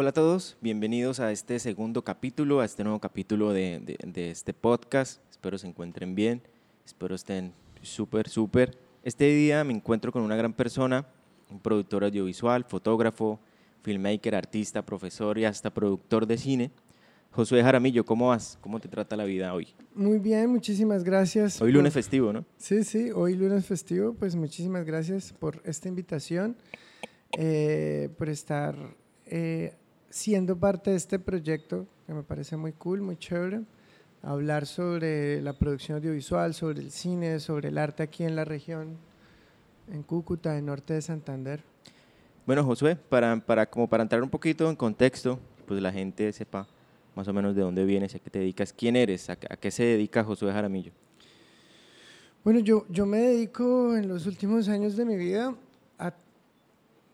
Hola a todos, bienvenidos a este segundo capítulo, a este nuevo capítulo de, de- de este podcast. Espero se encuentren bien, espero estén súper, súper. Este día me encuentro con una gran persona, un productor audiovisual, fotógrafo, filmmaker, artista, profesor y hasta productor de cine. Josué Jaramillo, ¿cómo vas? ¿Cómo te trata la vida hoy? Muy bien, muchísimas gracias. Hoy lunes por- festivo, ¿no? Sí, sí, hoy lunes festivo, pues muchísimas gracias por esta invitación, eh, por estar eh, siendo parte de este proyecto que me parece muy cool, muy chévere. Hablar sobre la producción audiovisual, sobre el cine, sobre el arte aquí en la región, en Cúcuta, en norte de Santander. Bueno, Josué, para, para, como para entrar un poquito en contexto, pues la gente sepa más o menos de dónde vienes, a qué te dedicas, quién eres, a, a qué se dedica Josué Jaramillo. Bueno, yo, yo me dedico en los últimos años de mi vida a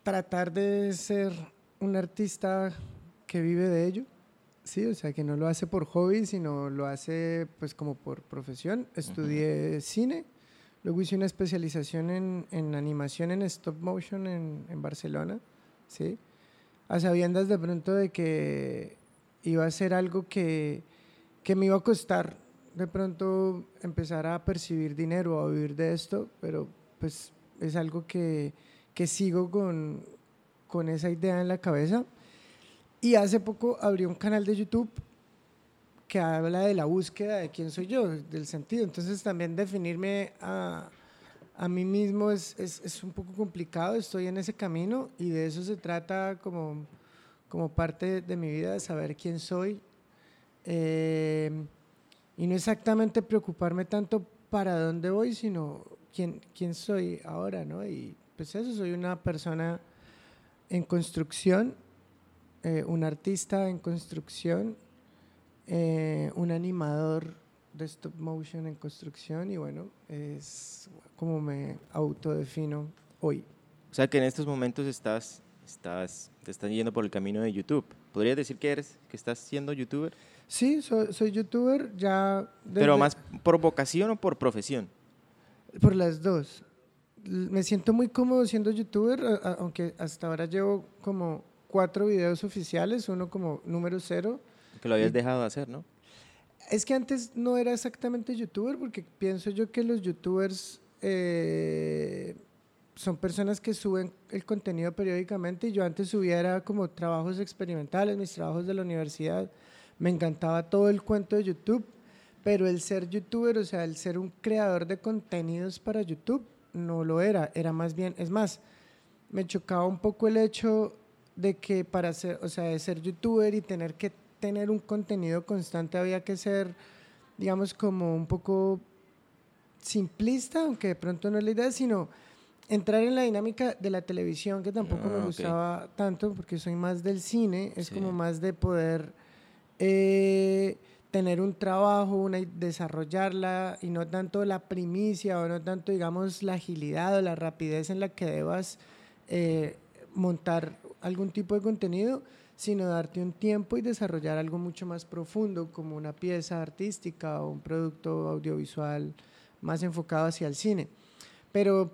tratar de ser un artista que vive de ello, sí, o sea, que no lo hace por hobby, sino lo hace pues como por profesión. Estudié cine, luego hice una especialización en, en animación en stop motion en, en Barcelona, sí, a sabiendas de pronto de que iba a ser algo que, que me iba a costar de pronto empezar a percibir dinero, a vivir de esto, pero pues es algo que, que sigo con, con esa idea en la cabeza. Y hace poco abrí un canal de YouTube que habla de la búsqueda de quién soy yo, del sentido. Entonces también definirme a, a mí mismo es, es, es un poco complicado, estoy en ese camino y de eso se trata como, como parte de mi vida, saber quién soy. Eh, y no exactamente preocuparme tanto para dónde voy, sino quién, quién soy ahora, ¿no? Y pues eso, soy una persona en construcción, eh, un artista en construcción, eh, un animador de stop motion en construcción y bueno, es como me autodefino hoy. O sea que en estos momentos estás, estás, te estás yendo por el camino de YouTube. ¿Podrías decir que eres, que estás siendo youtuber? Sí, soy, soy youtuber ya... Pero desde- más por vocación o por profesión. Por las dos. Me siento muy cómodo siendo youtuber, a- a- aunque hasta ahora llevo como cuatro videos oficiales, uno como número cero. Que lo habías Y- dejado de hacer, ¿no? Es que antes no era exactamente youtuber, porque pienso yo que los youtubers eh, son personas que suben el contenido periódicamente y yo antes subía era como trabajos experimentales, mis trabajos de la universidad. Me encantaba todo el cuento de YouTube, pero el ser youtuber, o sea, el ser un creador de contenidos para YouTube, no lo era, era más bien, es más, me chocaba un poco el hecho de que para ser, o sea, de ser youtuber y tener que tener un contenido constante había que ser, digamos, como un poco simplista, aunque de pronto no es la idea, sino entrar en la dinámica de la televisión, que tampoco Ah, me ok. gustaba tanto, porque soy más del cine, es Sí. como más de poder eh, tener un trabajo, una, desarrollarla, y no tanto la primicia, o no tanto, digamos, la agilidad o la rapidez en la que debas eh, montar algún tipo de contenido, sino darte un tiempo y desarrollar algo mucho más profundo, como una pieza artística o un producto audiovisual más enfocado hacia el cine. Pero,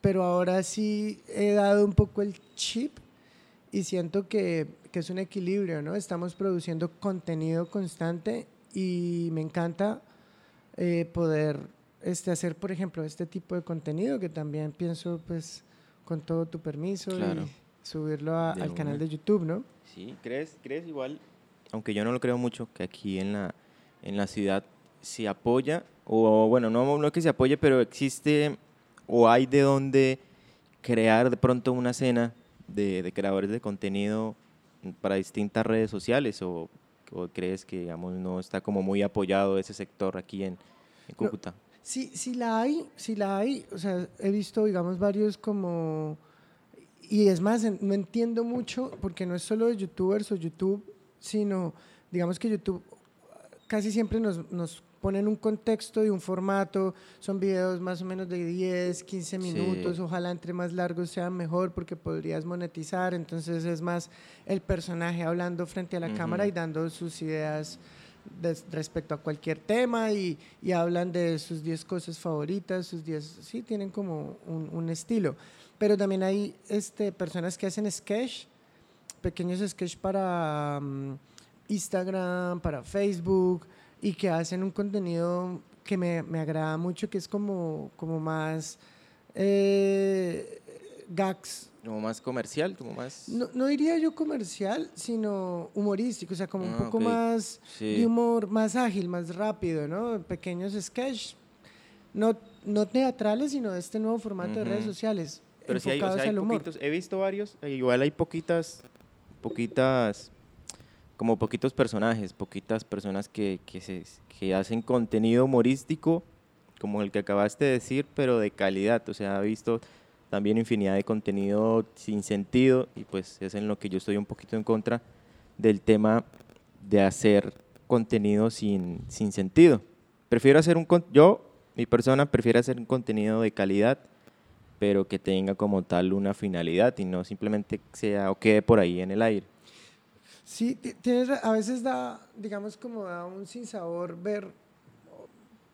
pero ahora sí he dado un poco el chip y siento que, que es un equilibrio, ¿no? Estamos produciendo contenido constante y me encanta eh, poder este, hacer, por ejemplo, este tipo de contenido que también pienso, pues, con todo tu permiso Claro. y subirlo a- al canal de YouTube, ¿no? Sí, ¿crees, crees igual, aunque yo no lo creo mucho, que aquí en la, en la ciudad se apoya, o bueno, no, no que se apoye, pero existe o hay de dónde crear de pronto una escena de, de creadores de contenido para distintas redes sociales o, o crees que digamos no está como muy apoyado ese sector aquí en, en No, Cúcuta? Sí, sí la hay, sí la hay. O sea, he visto, digamos, varios como... Y es más, no entiendo mucho, porque no es solo de youtubers o YouTube, sino, digamos que YouTube casi siempre nos, nos ponen un contexto y un formato, son videos más o menos de 10, 15 Sí. minutos, ojalá entre más largos sean mejor porque podrías monetizar, entonces es más el personaje hablando frente a la Ujú. cámara y dando sus ideas des- respecto a cualquier tema y, y hablan de sus 10 cosas favoritas, sus 10, sí, tienen como un, un estilo. Pero también hay este, personas que hacen sketch, pequeños sketches para mm, Instagram, para Facebook, y que hacen un contenido que me, me agrada mucho, que es como, como más eh, gags. Como más comercial, como más... No, no diría yo comercial, sino humorístico, o sea, como un Ah, poco ok. más Sí. de humor, más ágil, más rápido, ¿no? Pequeños sketches, no, no teatrales, sino de este nuevo formato de redes sociales, Pero sí hay, o enfocados sea, hay poquitos, he visto varios, e igual hay poquitas, poquitas, como poquitos personajes, poquitas personas que, que, se, hacen contenido humorístico, como el que acabaste de decir, pero de calidad, o sea, he visto también infinidad de contenido sin sentido, y pues es en lo que yo estoy un poquito en contra del tema de hacer contenido sin, sin sentido. Prefiero hacer un, yo, mi persona, prefiere hacer un contenido de calidad, pero que tenga como tal una finalidad y no simplemente sea o quede por ahí en el aire. Sí, ti- tienes, a veces da, digamos, como da un sinsabor ver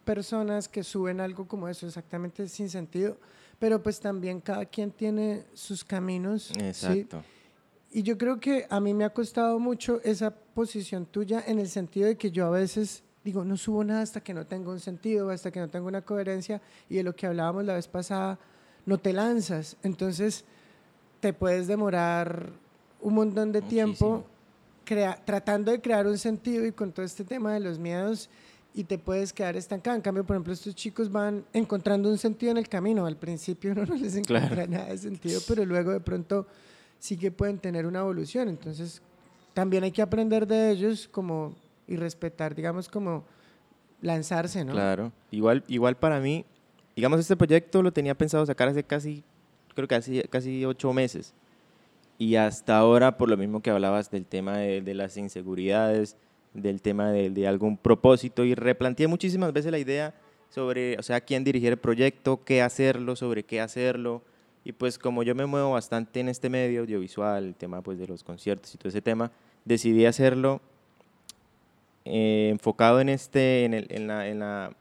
personas que suben algo como eso, exactamente sin sentido, pero pues también cada quien tiene sus caminos. ¿sí? Exacto. Y yo creo que a mí me ha costado mucho esa posición tuya en el sentido de que yo a veces digo, no subo nada hasta que no tenga un sentido, hasta que no tenga una coherencia, y de lo que hablábamos la vez pasada, no te lanzas. Entonces, te puedes demorar un montón de tiempo Muchísimo. Crea- tratando de crear un sentido y con todo este tema de los miedos y te puedes quedar estancado. En cambio, por ejemplo, estos chicos van encontrando un sentido en el camino. Al principio uno no les encuentra Claro. nada de sentido, pero luego de pronto sí que pueden tener una evolución. Entonces, también hay que aprender de ellos como y respetar, digamos, como lanzarse, ¿no? Claro. Igual, igual para mí, digamos, este proyecto lo tenía pensado sacar hace casi, creo que casi, casi ocho meses. Y hasta ahora, por lo mismo que hablabas del tema de, las inseguridades, del tema de, de algún propósito, y replanteé muchísimas veces la idea sobre, o sea, quién dirigir el proyecto, qué hacerlo, sobre qué hacerlo. Y pues como yo me muevo bastante en este medio audiovisual, el tema pues de los conciertos y todo ese tema, decidí hacerlo eh, enfocado en, este, en, el- en la, en, la,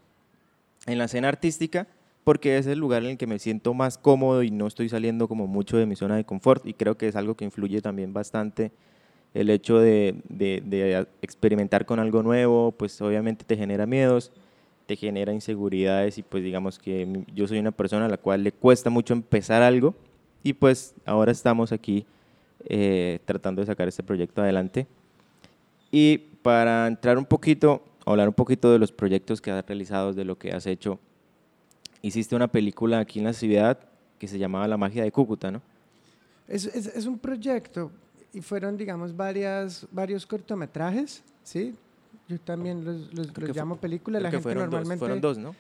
en la escena artística, porque es el lugar en el que me siento más cómodo y no estoy saliendo como mucho de mi zona de confort y creo que es algo que influye también bastante el hecho de, de- de experimentar con algo nuevo, pues obviamente te genera miedos, te genera inseguridades y pues digamos que yo soy una persona a la cual le cuesta mucho empezar algo y pues ahora estamos aquí eh, tratando de sacar este proyecto adelante. Y para entrar un poquito, hablar un poquito de los proyectos que has realizado, de lo que has hecho, hiciste una película aquí en la ciudad que se llamaba La magia de Cúcuta, ¿no? Es, es, es un proyecto y fueron, digamos, varias, varios cortometrajes, ¿sí? Yo también los, los- los llamo fu- película, Creo la que gente fueron normalmente... dos, fueron dos, ¿no?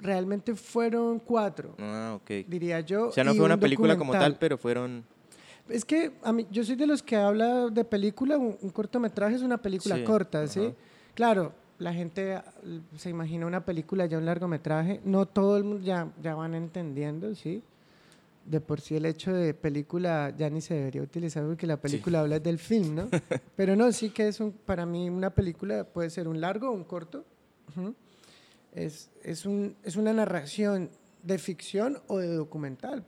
Realmente fueron cuatro, Ah, ok. diría yo. O sea, no fue una un película como documental. tal, pero fueron... Es que a mí, yo soy de los que habla de película, un, un cortometraje es una película Sí, corta, ¿sí? ajá. Claro, la gente ah, se imagina una película ya un largometraje, no todo el mundo ya, ya van entendiendo, ¿sí? De por sí el hecho de película ya ni se debería utilizar porque la película habla del film, ¿no? Pero no, sí que es un, para mí una película puede ser un largo o un corto. Es, es, un, es una narración de ficción o de documental.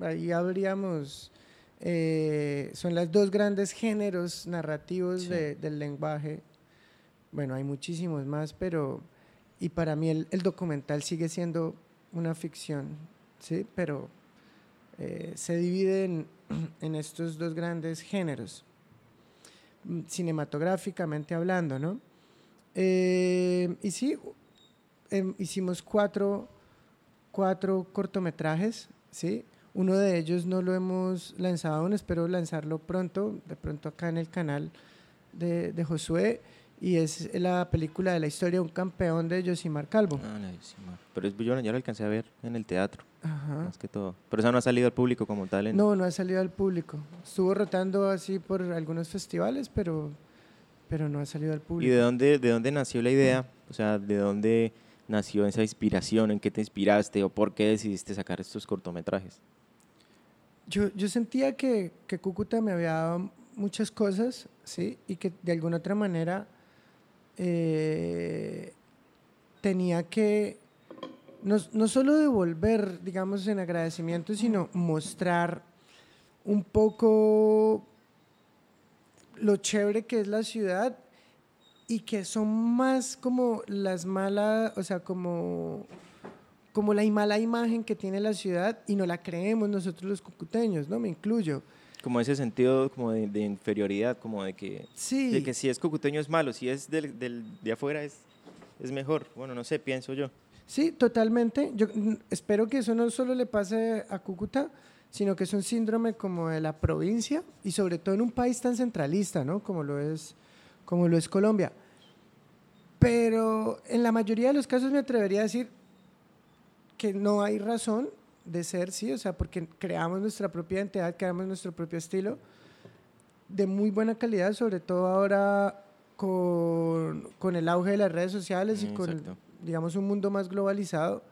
Ahí habríamos, eh, son los dos grandes géneros narrativos Sí. de- del lenguaje. Bueno, hay muchísimos más, pero, y para mí el, documental sigue siendo una ficción, ¿sí? Pero eh, se divide en, en estos dos grandes géneros, mm, cinematográficamente hablando, ¿no? Eh, y sí, em, hicimos cuatro, cuatro cortometrajes, ¿sí? Uno de ellos no lo hemos lanzado aún, espero lanzarlo pronto, de pronto acá en el canal de, de Josué, y es la película de la historia de un campeón de Josimar Calvo. Ah, la décima. Pero es, yo ya lo alcancé a ver en el teatro, Ajá. más que todo. Pero esa no ha salido al público como tal. En, No, no ha salido al público. Estuvo rotando así por algunos festivales, pero, pero no ha salido al ¿Y público. de dónde, de dónde nació la idea? O sea, ¿de dónde nació esa inspiración? ¿En qué te inspiraste? ¿O por qué decidiste sacar estos cortometrajes? Yo, yo sentía que, que Cúcuta me había dado muchas cosas, ¿sí? Y que de alguna otra manera eh, tenía que no, no solo devolver, digamos, en agradecimiento, sino mostrar un poco lo chévere que es la ciudad y que son más como las malas, o sea, como, como la mala imagen que tiene la ciudad y no la creemos nosotros los cucuteños, ¿no? Me incluyo. Como ese sentido como de, inferioridad, como de que, sí. de que si es cucuteño es malo, si es del, del, de afuera es, es mejor. Bueno, no sé, pienso yo. Sí, totalmente. Yo espero que eso no solo le pase a Cúcuta, sino que es un síndrome como de la provincia y sobre todo en un país tan centralista, ¿no? Como lo es, como lo es Colombia. Pero en la mayoría de los casos me atrevería a decir que no hay razón de ser, sí, o sea, porque creamos nuestra propia identidad, creamos nuestro propio estilo de muy buena calidad, sobre todo ahora con, con el auge de las redes sociales y con digamos, un mundo más globalizado.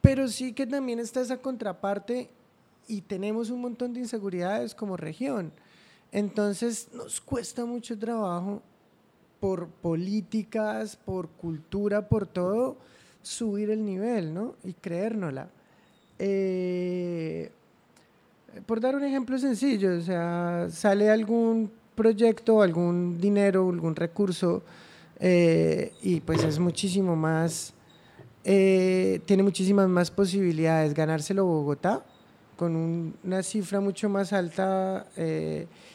Pero sí que también está esa contraparte y tenemos un montón de inseguridades como región. Entonces nos cuesta mucho trabajo por políticas, por cultura, por todo, subir el nivel, ¿no? Y creérnosla. Eh, por dar un ejemplo sencillo, o sea, sale algún proyecto, algún dinero, algún recurso eh, y pues es muchísimo más, eh, tiene muchísimas más posibilidades ganárselo Bogotá con una cifra mucho más alta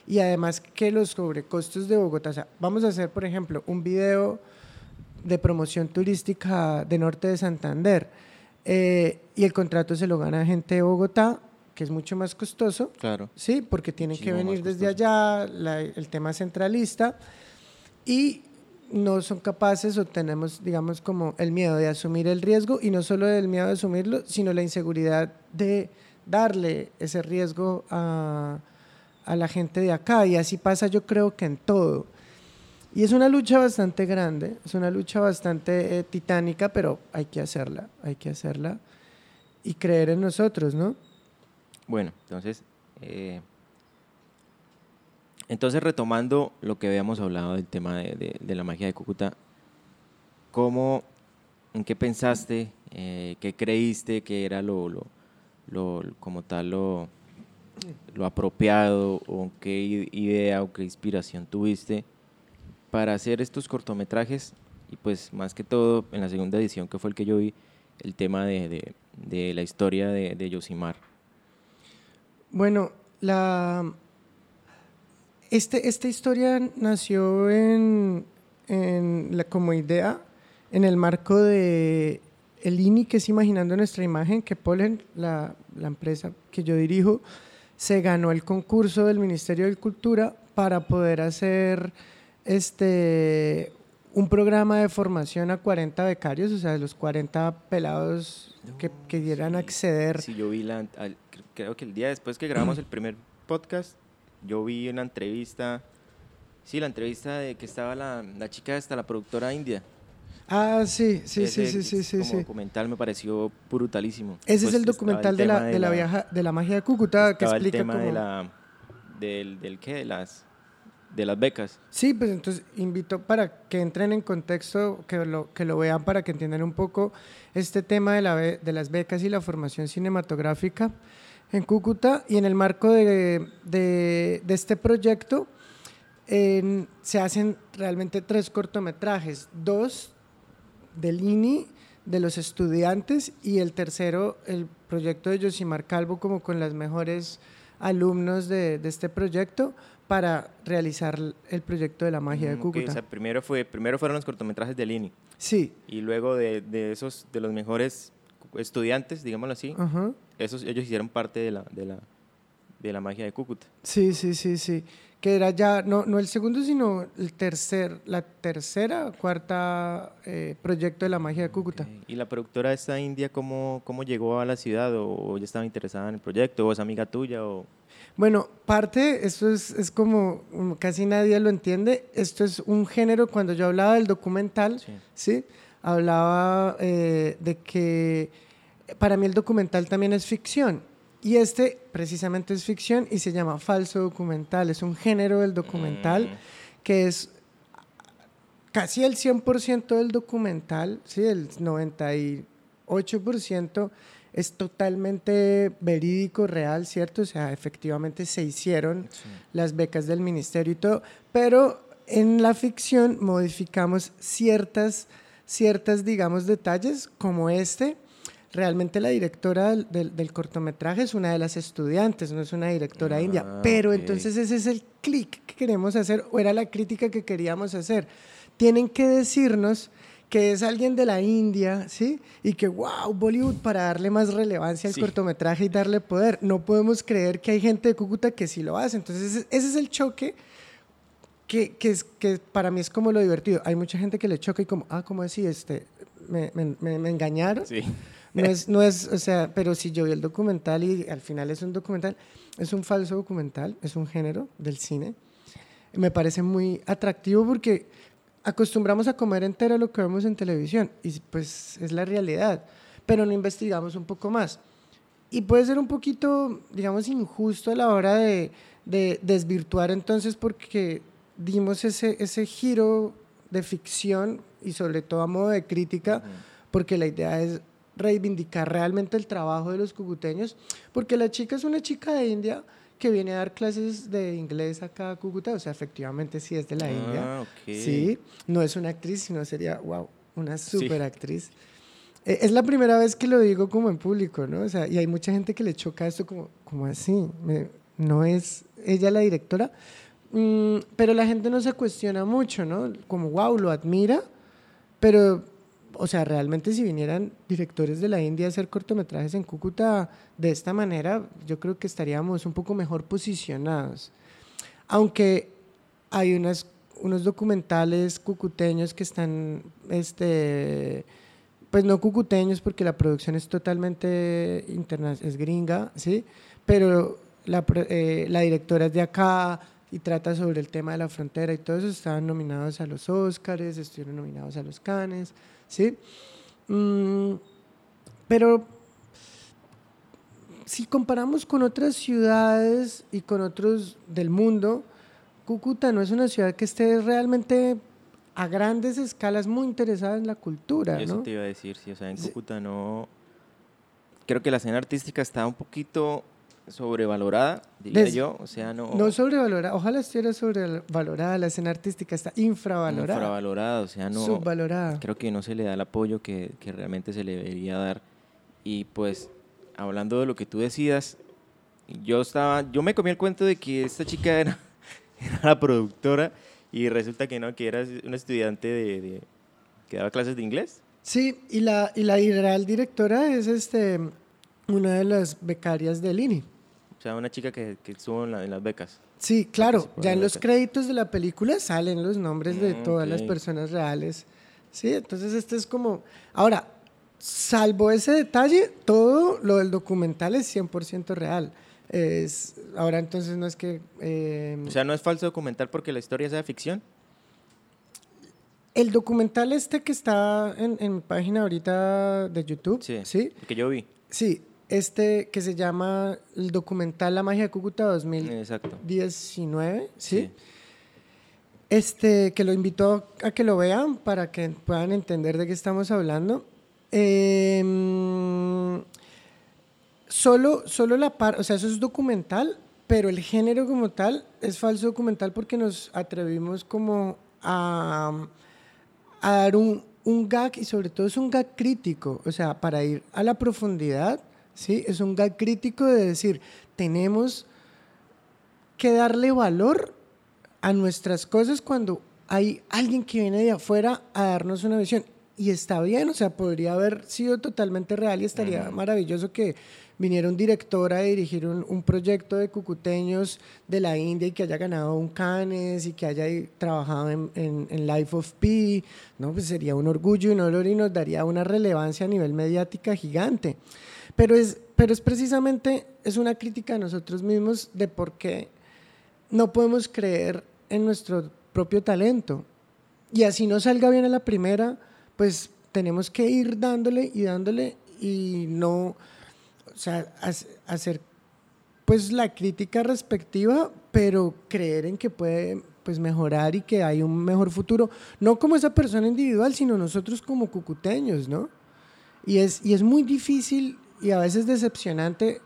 y además que los sobrecostos de Bogotá. O sea, vamos a hacer, por ejemplo, un video de promoción turística de Norte de Santander y el contrato se lo gana gente de Bogotá que es mucho más costoso. Claro. Sí, porque tienen que venir desde allá, el tema centralista. Y no son capaces o tenemos, digamos, como el miedo de asumir el riesgo y no solo el miedo de asumirlo, sino la inseguridad de darle ese riesgo a, a la gente de acá. Y así pasa yo creo que en todo. Y es una lucha bastante grande, es una lucha bastante eh, titánica, pero hay que hacerla, hay que hacerla y creer en nosotros, ¿no? Bueno, entonces, eh, entonces, retomando lo que habíamos hablado del tema de, la magia de Cúcuta, ¿cómo, en qué pensaste, eh, qué creíste que era lo, lo, como tal lo, lo apropiado o qué idea o qué inspiración tuviste para hacer estos cortometrajes y pues más que todo en la segunda edición que fue el que yo vi el tema de, de la historia de, de Yosimar. Bueno, la, este, esta historia nació en, como idea en el marco de el INI, que es Imaginando Nuestra Imagen, que Polen, la, la empresa que yo dirijo, se ganó el concurso del Ministerio de Cultura para poder hacer este, un programa de formación a 40 becarios, o sea, los 40 pelados que quieran acceder. Sí, yo vi la, creo que el día después que grabamos el primer podcast, yo vi una entrevista, sí, la entrevista de que estaba la, la chica esta, la productora india. Ah, sí, sí, sí, sí, sí, sí. Como documental me pareció brutalísimo. Ese es pues el documental de la, de, la, viaja, de la magia de Cúcuta que explica el tema de la, del, del qué, de las, de las becas. Sí, pues entonces invito para que entren en contexto, que lo, que lo vean para que entiendan un poco este tema de, la, de las becas y la formación cinematográfica en Cúcuta y en el marco de, de, este proyecto se hacen realmente tres cortometrajes, dos del INI, de los estudiantes y el tercero, el proyecto de Josimar Calvo como con las mejores alumnos de, de, este proyecto para realizar el proyecto de la magia de mm, Cúcuta. primero, fue, primero fueron los cortometrajes del INI. Sí. Y luego de, de esos, de los mejores estudiantes, digámoslo así, esos, ellos hicieron parte de la, de, la, de la magia de Cúcuta. Sí, sí, sí, sí. Que era ya, no, no el segundo, sino el tercer, la tercera, cuarta eh, proyecto de la magia de Cúcuta. ¿Y la productora esta india cómo, cómo llegó a la ciudad? ¿O, ya estaba interesada en el proyecto? ¿O es amiga tuya? O... Bueno, parte, esto es, es, como casi nadie lo entiende, esto es un género, cuando yo hablaba del documental, ¿sí? hablaba eh, de que para mí el documental también es ficción. Y este precisamente es ficción y se llama falso documental. Es un género del documental mm. que es casi el 100% del documental, ¿sí? el 98% es totalmente verídico, real, ¿cierto? O sea, efectivamente se hicieron las becas del ministerio y todo, pero en la ficción modificamos ciertas, ciertas, digamos, detalles como este. Realmente la directora del, cortometraje es una de las estudiantes, no es una directora india, ah, pero entonces ese es el clic que queremos hacer, o era la crítica que queríamos hacer. Tienen que decirnos que es alguien de la India, ¿sí? Y que, wow, Bollywood para darle más relevancia al cortometraje y darle poder. No podemos creer que hay gente de Cúcuta que sí lo hace. Entonces, ese es el choque que, que, es, que para mí es como lo divertido. Hay mucha gente que le choca y como, ah, ¿cómo así? Este, me, me, me, engañaron. Sí. No es, no es, o sea, pero si yo vi el documental y al final es un documental, es un falso documental, es un género del cine. Me parece muy atractivo porque acostumbramos a comer entero lo que vemos en televisión y pues es la realidad, pero no investigamos un poco más. Y puede ser un poquito, digamos, injusto a la hora de, de desvirtuar entonces porque dimos ese, ese giro de ficción y sobre todo a modo de crítica, porque la idea es reivindicar realmente el trabajo de los cucuteños, porque la chica es una chica de India, que viene a dar clases de inglés acá a Cúcuta, o sea, efectivamente sí es de la India. Ah, sí, no es una actriz, sino sería, wow, una super actriz. Eh, es la primera vez que lo digo como en público, ¿no? O sea, y hay mucha gente que le choca esto como, como así, no es ella la directora, mm, pero la gente no se cuestiona mucho, ¿no? Como, wow, lo admira, pero o sea, realmente si vinieran directores de la India a hacer cortometrajes en Cúcuta de esta manera, yo creo que estaríamos un poco mejor posicionados. Aunque hay unas, unos documentales cucuteños que están, este, pues no cucuteños porque la producción es totalmente internacional, es gringa, ¿sí? Pero la, eh, la directora es de acá, y trata sobre el tema de la frontera y todo eso, estaban nominados a los Oscars, estuvieron nominados a los Cannes. ¿Sí? Mm, pero si comparamos con otras ciudades y con otros del mundo, Cúcuta no es una ciudad que esté realmente a grandes escalas muy interesada en la cultura. Eso te iba a decir, sí, o sea, en Cúcuta no... Creo que la escena artística está un poquito sobrevalorada, diría yo. O sea, no. No sobrevalorada, ojalá estuviera sobrevalorada. La escena artística está infravalorada. Infravalorada, o sea, no. Subvalorada. Creo que no se le da el apoyo que, que realmente se le debería dar. Y pues, hablando de lo que tú decías, yo estaba. Yo me comí el cuento de que esta chica era, era la productora y resulta que no, que era una estudiante de, que daba clases de inglés. Sí, y la, y la real directora es este una de las becarias del INI. O sea, una chica que, que estuvo en, las becas. Sí, claro, ya en los créditos de la película salen los nombres de mm, todas las personas reales. Sí, entonces este es como... Ahora, salvo ese detalle, todo lo del documental es 100% real. Es, ahora entonces no es que... Eh, o sea, no es falso documental porque la historia sea ficción. El documental este que está en, en mi página ahorita de YouTube, sí, ¿sí? que yo vi. Sí, este que se llama el documental La magia de Cúcuta 2019, ¿sí? Este, que lo invito a que lo vean para que puedan entender de qué estamos hablando. Em, solo, solo la parte, o sea, eso es documental, pero el género como tal es falso documental porque nos atrevimos como a, a dar un, un gag y sobre todo es un gag crítico, o sea, para ir a la profundidad ¿sí? Es un gag crítico de decir, tenemos que darle valor a nuestras cosas cuando hay alguien que viene de afuera a darnos una visión. Y está bien, o sea, podría haber sido totalmente real y estaría maravilloso que viniera un director a dirigir un, proyecto de cucuteños de la India y que haya ganado un Cannes y que haya trabajado en, en, Life of Pi, ¿no? Pues sería un orgullo y un honor y nos daría una relevancia a nivel mediática gigante. Pero es, pero es precisamente, es una crítica a nosotros mismos de por qué no podemos creer en nuestro propio talento. Y así no salga bien a la primera, pues tenemos que ir dándole y dándole y no, o sea, hacer pues la crítica respectiva, pero creer en que puede pues mejorar y que hay un mejor futuro, no como esa persona individual, sino nosotros como cucuteños, ¿no? Y es, y es muy difícil y a veces decepcionante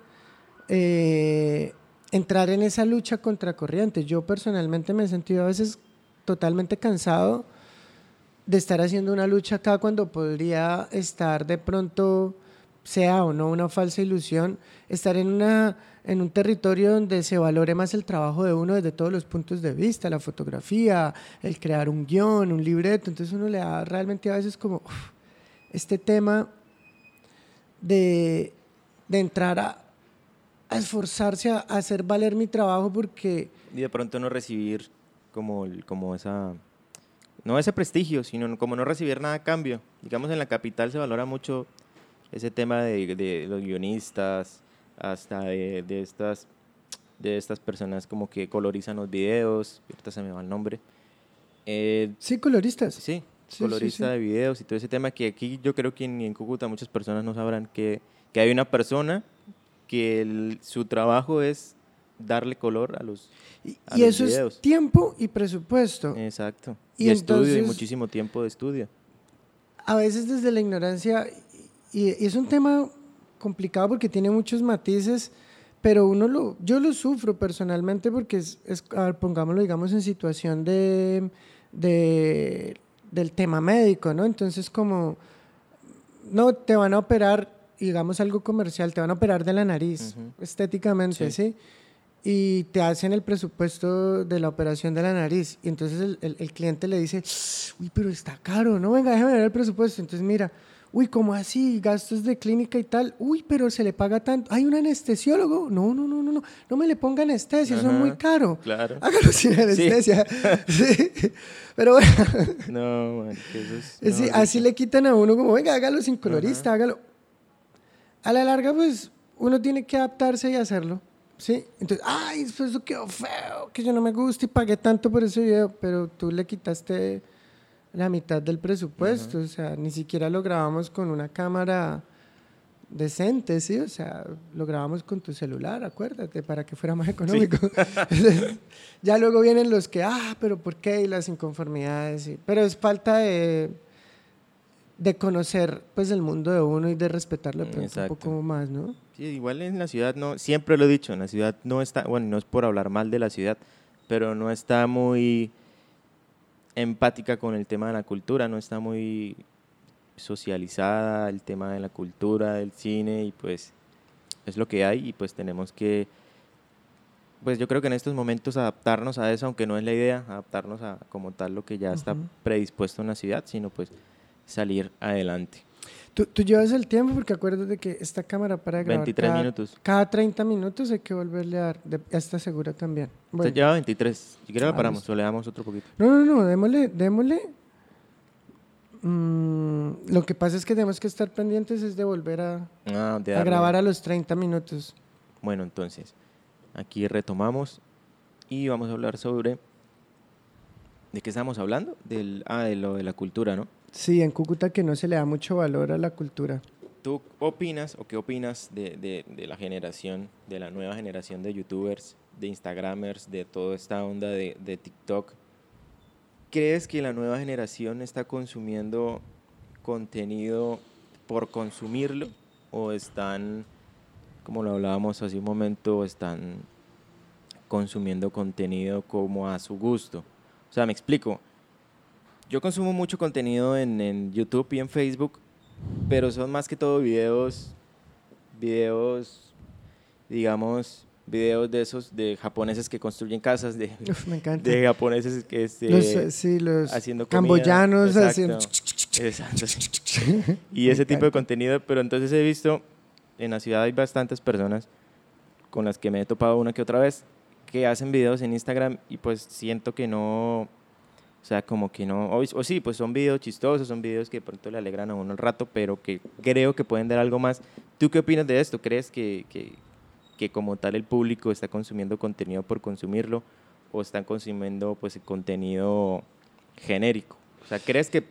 eh, entrar en esa lucha contra corriente. Yo personalmente me he sentido a veces totalmente cansado de estar haciendo una lucha acá cuando podría estar de pronto, sea o no una falsa ilusión, estar en, una, en un territorio donde se valore más el trabajo de uno desde todos los puntos de vista, la fotografía, el crear un guion, un libreto. Entonces uno le da realmente a veces como este tema de, de entrar a, a esforzarse a, hacer valer mi trabajo porque... Y de pronto no recibir como, como esa... No ese prestigio, sino como no recibir nada a cambio. Digamos, en la capital se valora mucho ese tema de, de los guionistas, hasta de, de, estas, de estas personas como que colorizan los videos, ahorita se me va el nombre. Eh, sí, coloristas. Sí, colorista de videos y todo ese tema que aquí yo creo que en, en Cúcuta muchas personas no sabrán que, que hay una persona que su trabajo es darle color a los Y, y eso es tiempo y presupuesto. Exacto. Y, estudio, y muchísimo tiempo de estudio. A veces desde la ignorancia, y, es un tema complicado porque tiene muchos matices, pero uno lo, yo lo sufro personalmente porque es, pongámoslo, digamos, en situación de, de, del tema médico, ¿no? Entonces como, no, te van a operar digamos algo comercial, te van a operar de la nariz estéticamente, sí. Y te hacen el presupuesto de la operación de la nariz. Y entonces el, el, cliente le dice, uy, pero está caro, no, venga, déjame ver el presupuesto. Entonces mira, uy, ¿cómo así? Gastos de clínica y tal. Uy, pero se le paga tanto. ¿Hay un anestesiólogo? No, no, no, no, no. No me le ponga anestesia, eso es muy caro. Claro. Hágalo sin anestesia. Sí. Pero bueno. No, man, eso es, sí, así le quitan a uno como, venga, hágalo sin colorista, hágalo a la larga, pues uno tiene que adaptarse y hacerlo. ¿Sí? Entonces, ay, eso quedó feo, que yo no me gusta y pagué tanto por ese video, pero tú le quitaste la mitad del presupuesto, o sea, ni siquiera lo grabamos con una cámara decente, ¿sí? O sea, lo grabamos con tu celular, acuérdate, para que fuera más económico. ya luego vienen los que, ah, pero ¿por qué? Y las inconformidades, pero es falta de de conocer pues el mundo de uno y de respetarlo un poco más, ¿no? Sí, igual en la ciudad no, siempre lo he dicho, en la ciudad no está, bueno, no es por hablar mal de la ciudad, pero no está muy empática con el tema de la cultura, no está muy socializada el tema de la cultura, del cine y pues es lo que hay y pues tenemos que pues yo creo que en estos momentos adaptarnos a eso, aunque no es la idea, adaptarnos a como tal lo que ya está predispuesto en la ciudad, sino pues salir adelante. Tú, tú, llevas el tiempo porque acuérdate que esta cámara para grabar 23 cada, minutos. Cada 30 minutos hay que volverle a dar. Está segura también. Bueno. lleva 23. Si quieres la paramos o le damos otro poquito. No, no, no, démosle, démosle. Mm, lo que pasa es que tenemos que estar pendientes es de volver a, ah, a grabar a los 30 minutos. Bueno, entonces, aquí retomamos y vamos a hablar sobre... ¿De qué estamos hablando? Del, ah, de lo de la cultura, ¿no? Sí, en Cúcuta que no se le da mucho valor a la cultura. ¿Tú opinas o qué opinas de, de, la generación, de la nueva generación de youtubers, de instagramers, de toda esta onda de, de TikTok? ¿Crees que la nueva generación está consumiendo contenido por consumirlo o están, como lo hablábamos hace un momento, están consumiendo contenido como a su gusto? O sea, me explico yo consumo mucho contenido en, en, YouTube y en Facebook, pero son más que todo videos, videos, digamos, videos de esos de japoneses que construyen casas, de, me encanta. de japoneses que este, los, sí, los haciendo camboyanos haciendo exacto. y ese tipo de contenido, pero entonces he visto en la ciudad hay bastantes personas con las que me he topado una que otra vez que hacen videos en Instagram y pues siento que no sea, como que no, o, sí, pues son videos chistosos, son videos que de pronto le alegran a uno el rato, pero que creo que pueden dar algo más. ¿Tú qué opinas de esto? ¿Crees que, que, que como tal el público está consumiendo contenido por consumirlo o están consumiendo pues contenido genérico? O sea, ¿crees que,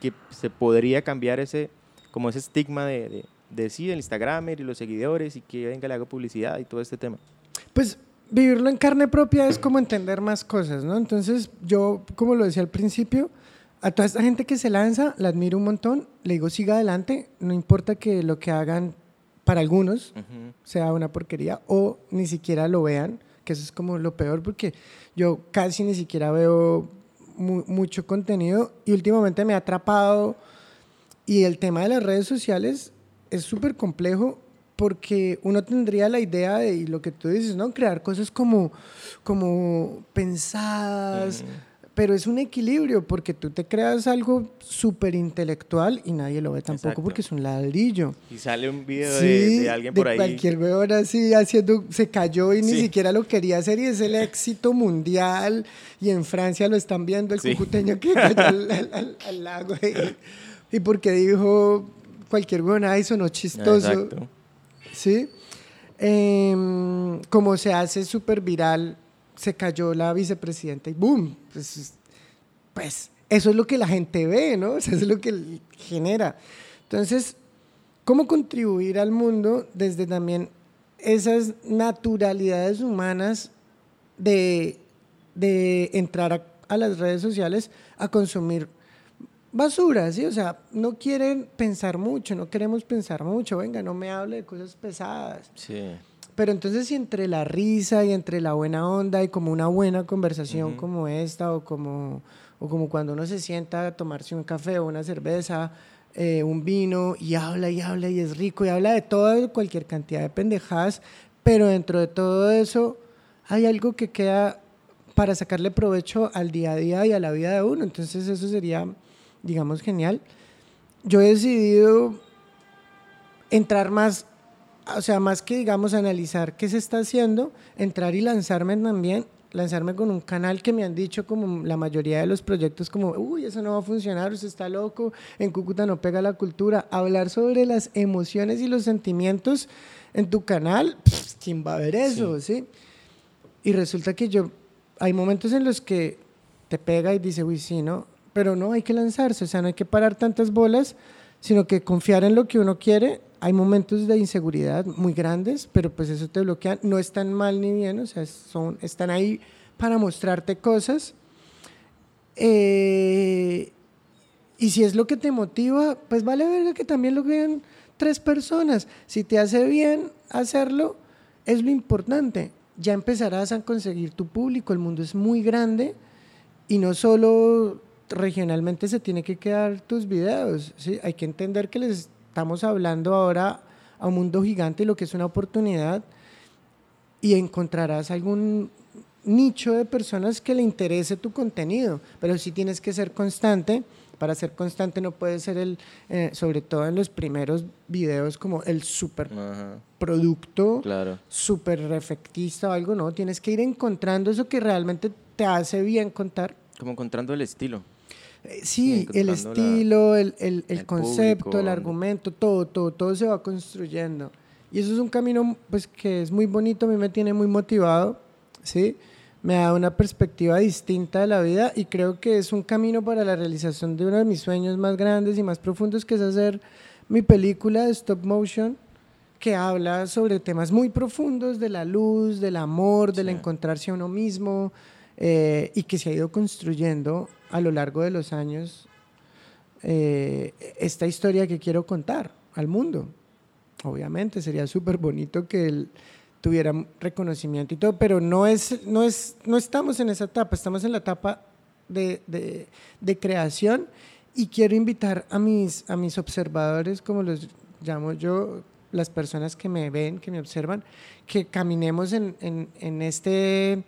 que se podría cambiar ese, como ese estigma de, de, de sí, el Instagramer y los seguidores y que venga le haga publicidad y todo este tema? Pues vivirlo en carne propia es como entender más cosas, ¿no? Entonces, yo, como lo decía al principio, a toda esta gente que se lanza, la admiro un montón, le digo, siga adelante, no importa que lo que hagan para algunos Ujú. sea una porquería o ni siquiera lo vean, que eso es como lo peor porque yo casi ni siquiera veo mu- mucho contenido y últimamente me ha atrapado y el tema de las redes sociales es súper complejo porque uno tendría la idea de y lo que tú dices, ¿no? Crear cosas como, como pensadas, pero es un equilibrio porque tú te creas algo súper intelectual y nadie lo ve tampoco Exacto. porque es un ladrillo. Y sale un video Sí, de, de alguien por de ahí. cualquier weón así haciendo, se cayó y ni siquiera lo quería hacer y es el éxito mundial y en Francia lo están viendo el Sí. cucuteño que cayó al, al- al- al lago y, y porque dijo cualquier weón ahí sonó chistoso, Exacto. ¿Sí? Em, como se hace súper viral, se cayó la vicepresidenta y boom, pues, pues eso es lo que la gente ve, ¿no? Eso es lo que genera. Entonces, ¿cómo contribuir al mundo desde también esas naturalidades humanas de, de entrar a las redes sociales a consumir basura, ¿sí? O sea, no quieren pensar mucho, no queremos pensar mucho, venga, no me hable de cosas pesadas. Sí. Pero entonces si entre la risa y entre la buena onda y como una buena conversación Ujú. como esta o como, o como cuando uno se sienta a tomarse un café o una cerveza, eh, un vino y habla y habla y es rico y habla de toda cualquier cantidad de pendejadas, pero dentro de todo eso hay algo que queda para sacarle provecho al día a día y a la vida de uno. Entonces eso sería, digamos, genial. Yo he decidido entrar más, o sea, más que, digamos, analizar qué se está haciendo, entrar y lanzarme también, lanzarme con un canal que me han dicho como la mayoría de los proyectos como, uy, eso no va a funcionar, usted está loco, en Cúcuta no pega la cultura, hablar sobre las emociones y los sentimientos en tu canal, pff, ¿quién va a ver eso? ¿sí? Y resulta que yo, hay momentos en los que te pega y dice, uy, sí, ¿no? Pero no, hay que lanzarse, o sea, no hay que parar tantas bolas, sino que confiar en lo que uno quiere. Hay momentos de inseguridad muy grandes, pero pues eso te bloquea. No están mal ni bien, o sea, son, están ahí para mostrarte cosas. Eh, y si es lo que te motiva, pues vale verga que también lo vean tres personas. Si te hace bien hacerlo, es lo importante. Ya empezarás a conseguir tu público. El mundo es muy grande y no solo regionalmente se tiene que quedar tus videos. ¿sí? Hay que entender que les estamos hablando ahora a un mundo gigante, lo que es una oportunidad, y encontrarás algún nicho de personas que le interese tu contenido, pero sí tienes que ser constante. Para ser constante no puede ser el, eh, sobre todo en los primeros videos, como el super Ajá. producto Claro. súper efectista o algo, no, tienes que ir encontrando eso que realmente te hace bien contar. Como encontrando el estilo. Eh, Sí, el encontrando la- estilo, el, el- el el concepto, público. el argumento, todo, todo, todo se va construyendo. Y eso es un camino pues, que es muy bonito, a mí me tiene muy motivado, ¿sí? Me da una perspectiva distinta de la vida y creo que es un camino para la realización de uno de mis sueños más grandes y más profundos, que es hacer mi película de stop motion, que habla sobre temas muy profundos de la luz, del amor, del Sí. encontrarse a uno mismo, eh, y que se ha ido construyendo a lo largo de los años eh, esta historia que quiero contar al mundo. Obviamente sería súper bonito que tuviera reconocimiento y todo, pero no, es, no, es, no estamos en esa etapa, estamos en la etapa de, de- creación y quiero invitar a mis, a mis observadores, como los llamo yo, las personas que me ven, que me observan, que caminemos en- en este,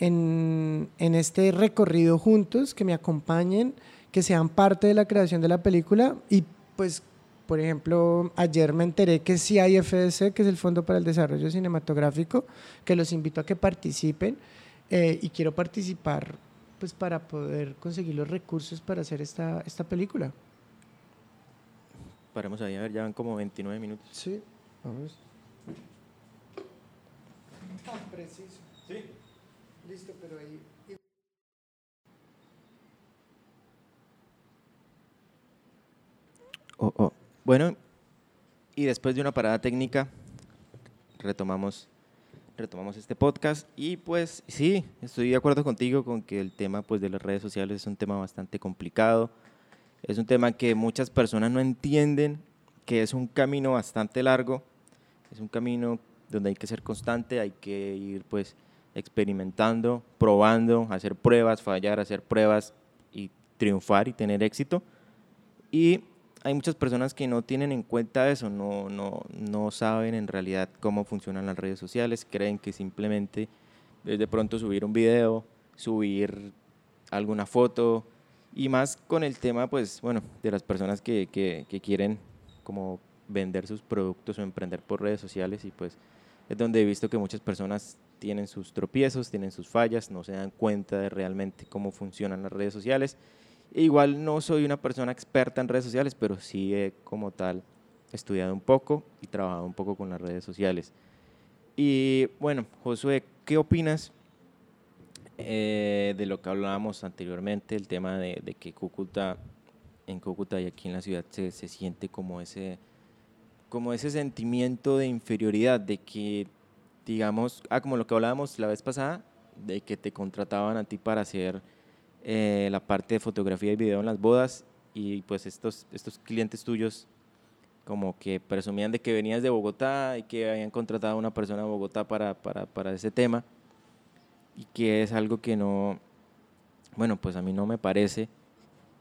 en, en este recorrido juntos, que me acompañen, que sean parte de la creación de la película y pues por ejemplo, ayer me enteré que sí hay FDC, que es el Fondo para el Desarrollo Cinematográfico, que los invito a que participen eh, y quiero participar pues para poder conseguir los recursos para hacer esta, esta película. Paremos ahí, a ver, ya van como 29 minutos. Sí, vamos. Tan preciso. Oh, oh. Bueno, y después de una parada técnica, retomamos, retomamos este podcast. Y pues sí, estoy de acuerdo contigo con que el tema pues, de las redes sociales es un tema bastante complicado. Es un tema que muchas personas no entienden, que es un camino bastante largo es un camino donde hay que ser constante, hay que ir pues experimentando, probando, hacer pruebas, fallar, hacer pruebas y triunfar y tener éxito. Y hay muchas personas que no tienen en cuenta eso, no, no, no saben en realidad cómo funcionan las redes sociales, creen que simplemente es de pronto subir un video, subir alguna foto y más con el tema, pues, bueno, de las personas que, que, que quieren como vender sus productos o emprender por redes sociales y pues es donde he visto que muchas personas tienen sus tropiezos, tienen sus fallas, no se dan cuenta de realmente cómo funcionan las redes sociales Igual no soy una persona experta en redes sociales, pero sí he como tal estudiado un poco y trabajado un poco con las redes sociales. Y bueno, Josué, ¿qué opinas eh, de lo que hablábamos anteriormente, el tema de, que Cúcuta, en Cúcuta y aquí en la ciudad se, se siente como ese, como ese sentimiento de inferioridad, de que, digamos, ah, como lo que hablábamos la vez pasada, de que te contrataban a ti para hacer eh, la parte de fotografía y video en las bodas y pues estos, estos clientes tuyos como que presumían de que venías de Bogotá y que habían contratado a una persona de Bogotá para, para, para ese tema y que es algo que no, bueno, pues a mí no me parece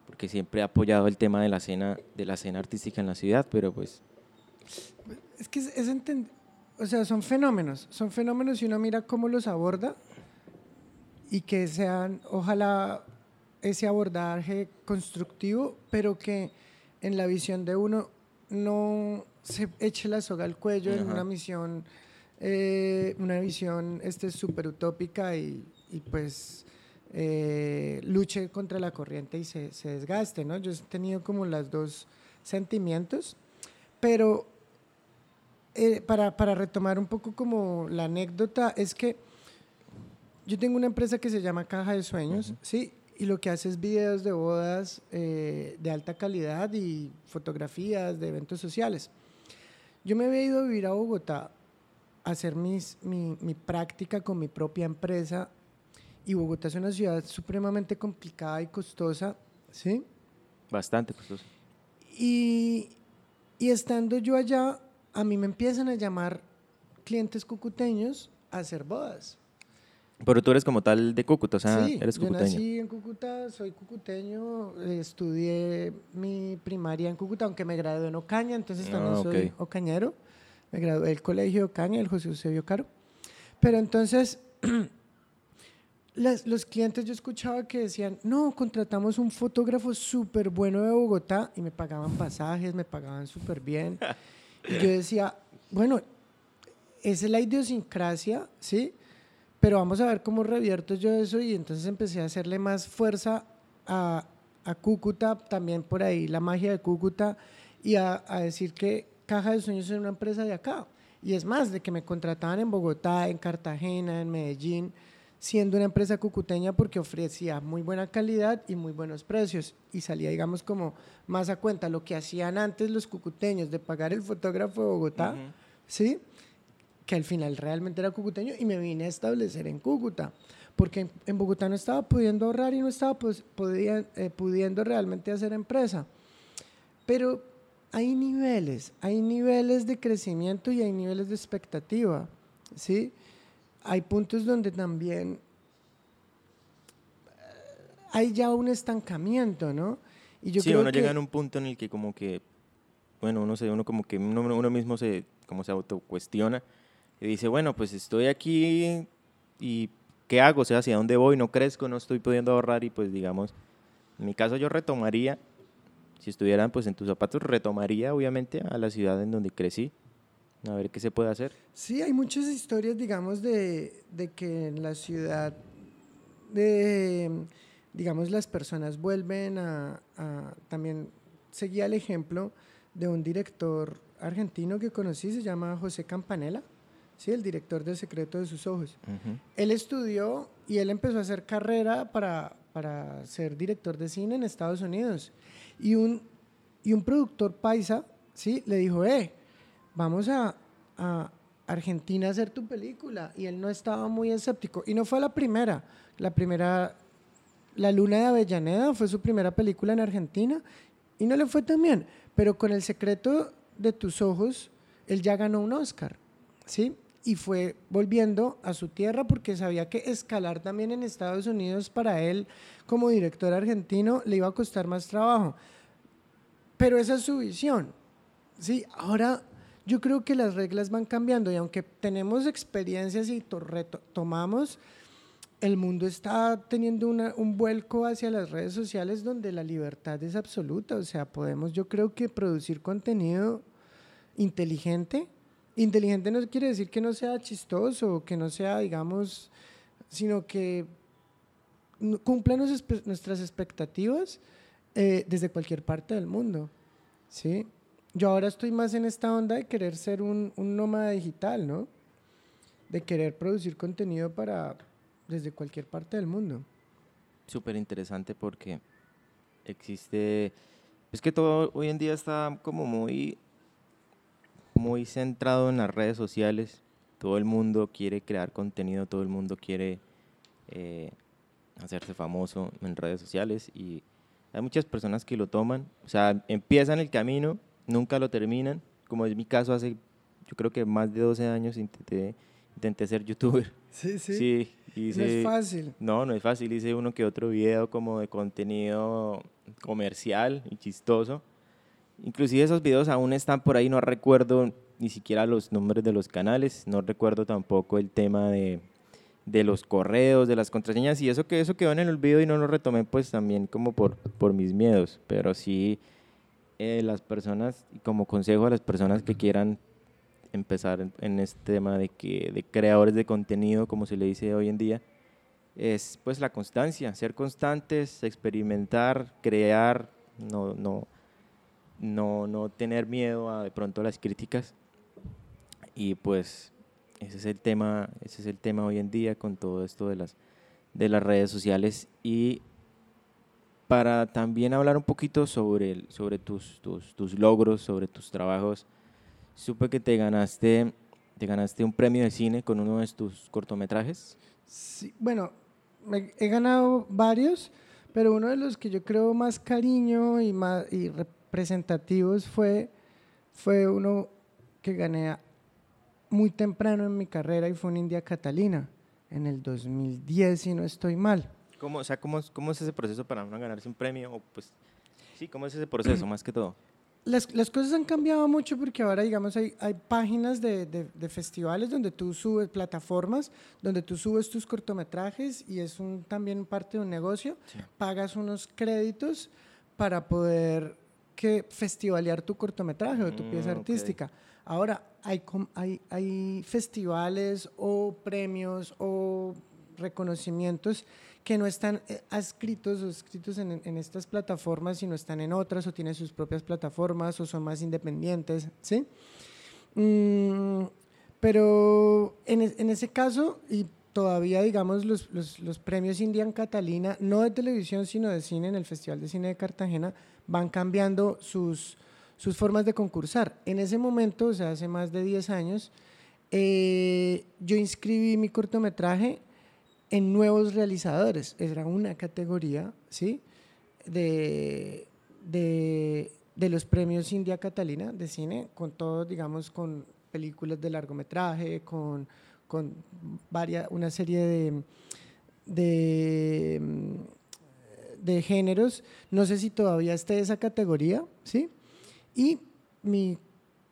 porque siempre he apoyado el tema de la escena, de la escena artística en la ciudad, pero pues... Es que es, es o sea, son fenómenos, son fenómenos y uno mira cómo los aborda y que sean, ojalá, ese abordaje constructivo, pero que en la visión de uno no se eche la soga al cuello en una misión, eh, una visión este, súper utópica y, y pues eh, luche contra la corriente y se, se, desgaste, ¿no? Yo he tenido como los dos sentimientos, pero eh, para, para retomar un poco como la anécdota, es que yo tengo una empresa que se llama Caja de Sueños, ¿sí? Y lo que hace es videos de bodas eh, de alta calidad y fotografías de eventos sociales. Yo me había ido a vivir a Bogotá a hacer mis, mi, mi práctica con mi propia empresa y Bogotá es una ciudad supremamente complicada y costosa, ¿sí? Bastante costosa. Y, y estando yo allá, a mí me empiezan a llamar clientes cucuteños a hacer bodas. Pero tú eres como tal de Cúcuta, o sea, eres cucuteño. Yo nací en Cúcuta, soy cucuteño, estudié mi primaria en Cúcuta, aunque me gradué en Ocaña, entonces ah, también soy ocañero. Me gradué del colegio de Ocaña, el José Eusebio Caro. Pero entonces, los clientes yo escuchaba que decían, no, contratamos un fotógrafo súper bueno de Bogotá y me pagaban pasajes, me pagaban súper bien. y yo decía, bueno, esa es la idiosincrasia, ¿sí? pero vamos a ver cómo revierto yo eso y entonces empecé a hacerle más fuerza a, a Cúcuta, también por ahí la magia de Cúcuta y a, a, decir que Caja de Sueños es una empresa de acá. Y es más, de que me contrataban en Bogotá, en Cartagena, en Medellín, siendo una empresa cucuteña porque ofrecía muy buena calidad y muy buenos precios y salía, digamos, como más a cuenta lo que hacían antes los cucuteños de pagar el fotógrafo de Bogotá, ¿sí? que al final realmente era cucuteño y me vine a establecer en Cúcuta, porque en, Bogotá no estaba pudiendo ahorrar y no estaba pues, podía, eh, pudiendo realmente hacer empresa. Pero hay niveles, hay niveles de crecimiento y hay niveles de expectativa, ¿sí? Hay puntos donde también eh, hay ya un estancamiento, ¿no? Y yo sí, uno llega en un punto en el que como que, bueno, uno, se, uno como que uno, uno mismo se, como se autocuestiona y dice, bueno, pues estoy aquí y ¿qué hago? O sea, ¿hacia dónde voy? No crezco, no estoy pudiendo ahorrar y pues digamos, en mi caso yo retomaría, si estuvieran pues en tus zapatos, retomaría obviamente a la ciudad en donde crecí, a ver qué se puede hacer. Sí, hay muchas historias, digamos, de, de que en la ciudad, de, digamos, las personas vuelven a, a, también seguía el ejemplo de un director argentino que conocí, se llama José Campanella ¿sí? el director del Secreto de sus Ojos. Él estudió y él empezó a hacer carrera para, para ser director de cine en Estados Unidos. Y un, y un productor paisa ¿sí? le dijo, eh, vamos a, Argentina a hacer tu película. Y él no estaba muy escéptico. Y no fue la primera. La primera, La Luna de Avellaneda fue su primera película en Argentina y no le fue tan bien. Pero con El Secreto de tus Ojos, él ya ganó un Oscar. ¿sí? Y fue volviendo a su tierra porque sabía que escalar también en Estados Unidos para él como director argentino le iba a costar más trabajo. Pero esa es su visión. Sí, ahora yo creo que las reglas van cambiando y aunque tenemos experiencias y tomamos, el mundo está teniendo un vuelco hacia las redes sociales donde la libertad es absoluta. O sea, podemos, yo creo que producir contenido inteligente. Inteligente no quiere decir que no sea chistoso, que no sea, digamos, sino que cumpla nuestras expectativas eh, desde cualquier parte del mundo. ¿sí? Yo ahora estoy más en esta onda de querer ser un, un nómada digital, ¿no? De querer producir contenido para desde cualquier parte del mundo. Súper interesante porque existe, es que todo hoy en día está como muy, muy centrado en las redes sociales. Todo el mundo quiere crear contenido, todo el mundo quiere eh, hacerse famoso en redes sociales y hay muchas personas que lo toman, o sea, empiezan el camino, nunca lo terminan, como es mi caso hace, yo creo que más de 12 años intenté, intenté ser youtuber. Sí, sí. Sí, no es fácil. No, no es fácil, hice uno que otro video como de contenido comercial y chistoso. Inclusive esos videos aún están por ahí, no recuerdo ni siquiera los nombres de los canales, no recuerdo tampoco el tema de, de los correos, de las contraseñas y eso que eso quedó en el olvido y no lo retomé pues también como por, por mis miedos, pero sí eh, las personas, como consejo a las personas que quieran empezar en, este tema de, que, de creadores de contenido, como se le dice hoy en día, es pues la constancia, ser constantes, experimentar, crear, no, no, no, no tener miedo a de pronto las críticas. Y pues ese es el tema, ese es el tema hoy en día con todo esto de las, de las redes sociales y para también hablar un poquito sobre, sobre tus, tus, tus, logros, sobre tus trabajos, supe que te ganaste, te ganaste un premio de cine con uno de tus cortometrajes. Sí, bueno, he ganado varios, pero uno de los que yo creo más cariño y, más, y representativos fue, fue uno que gané muy temprano en mi carrera y fue en India Catalina, en el 2010, si no estoy mal. ¿Cómo, o sea, ¿cómo, cómo es ese proceso para uno ganarse un premio? O pues, sí, ¿cómo es ese proceso más que todo? Las, las, cosas han cambiado mucho porque ahora, digamos, hay, hay páginas de, de, festivales donde tú subes, plataformas, donde tú subes tus cortometrajes y es un, también parte de un negocio. Pagas unos créditos para poder que festivalear tu cortometraje o tu pieza mm, artística. Ahora, hay, hay, hay festivales o premios o reconocimientos que no están eh, escritos o escritos en, estas plataformas, sino están en otras o tienen sus propias plataformas o son más independientes, ¿sí? Mm, pero en, ese caso, y todavía, digamos, los, los, los, premios Indian Catalina, no de televisión, sino de cine en el Festival de Cine de Cartagena, van cambiando sus, sus formas de concursar. En ese momento, o sea, hace más de 10 años, eh, yo inscribí mi cortometraje en nuevos realizadores. Era una categoría, ¿sí? De, de, de los premios India Catalina de cine, con todos, digamos, con películas de largometraje, con, con varias, una serie de, de, de géneros. No sé si todavía esté esa categoría, ¿sí? Y mi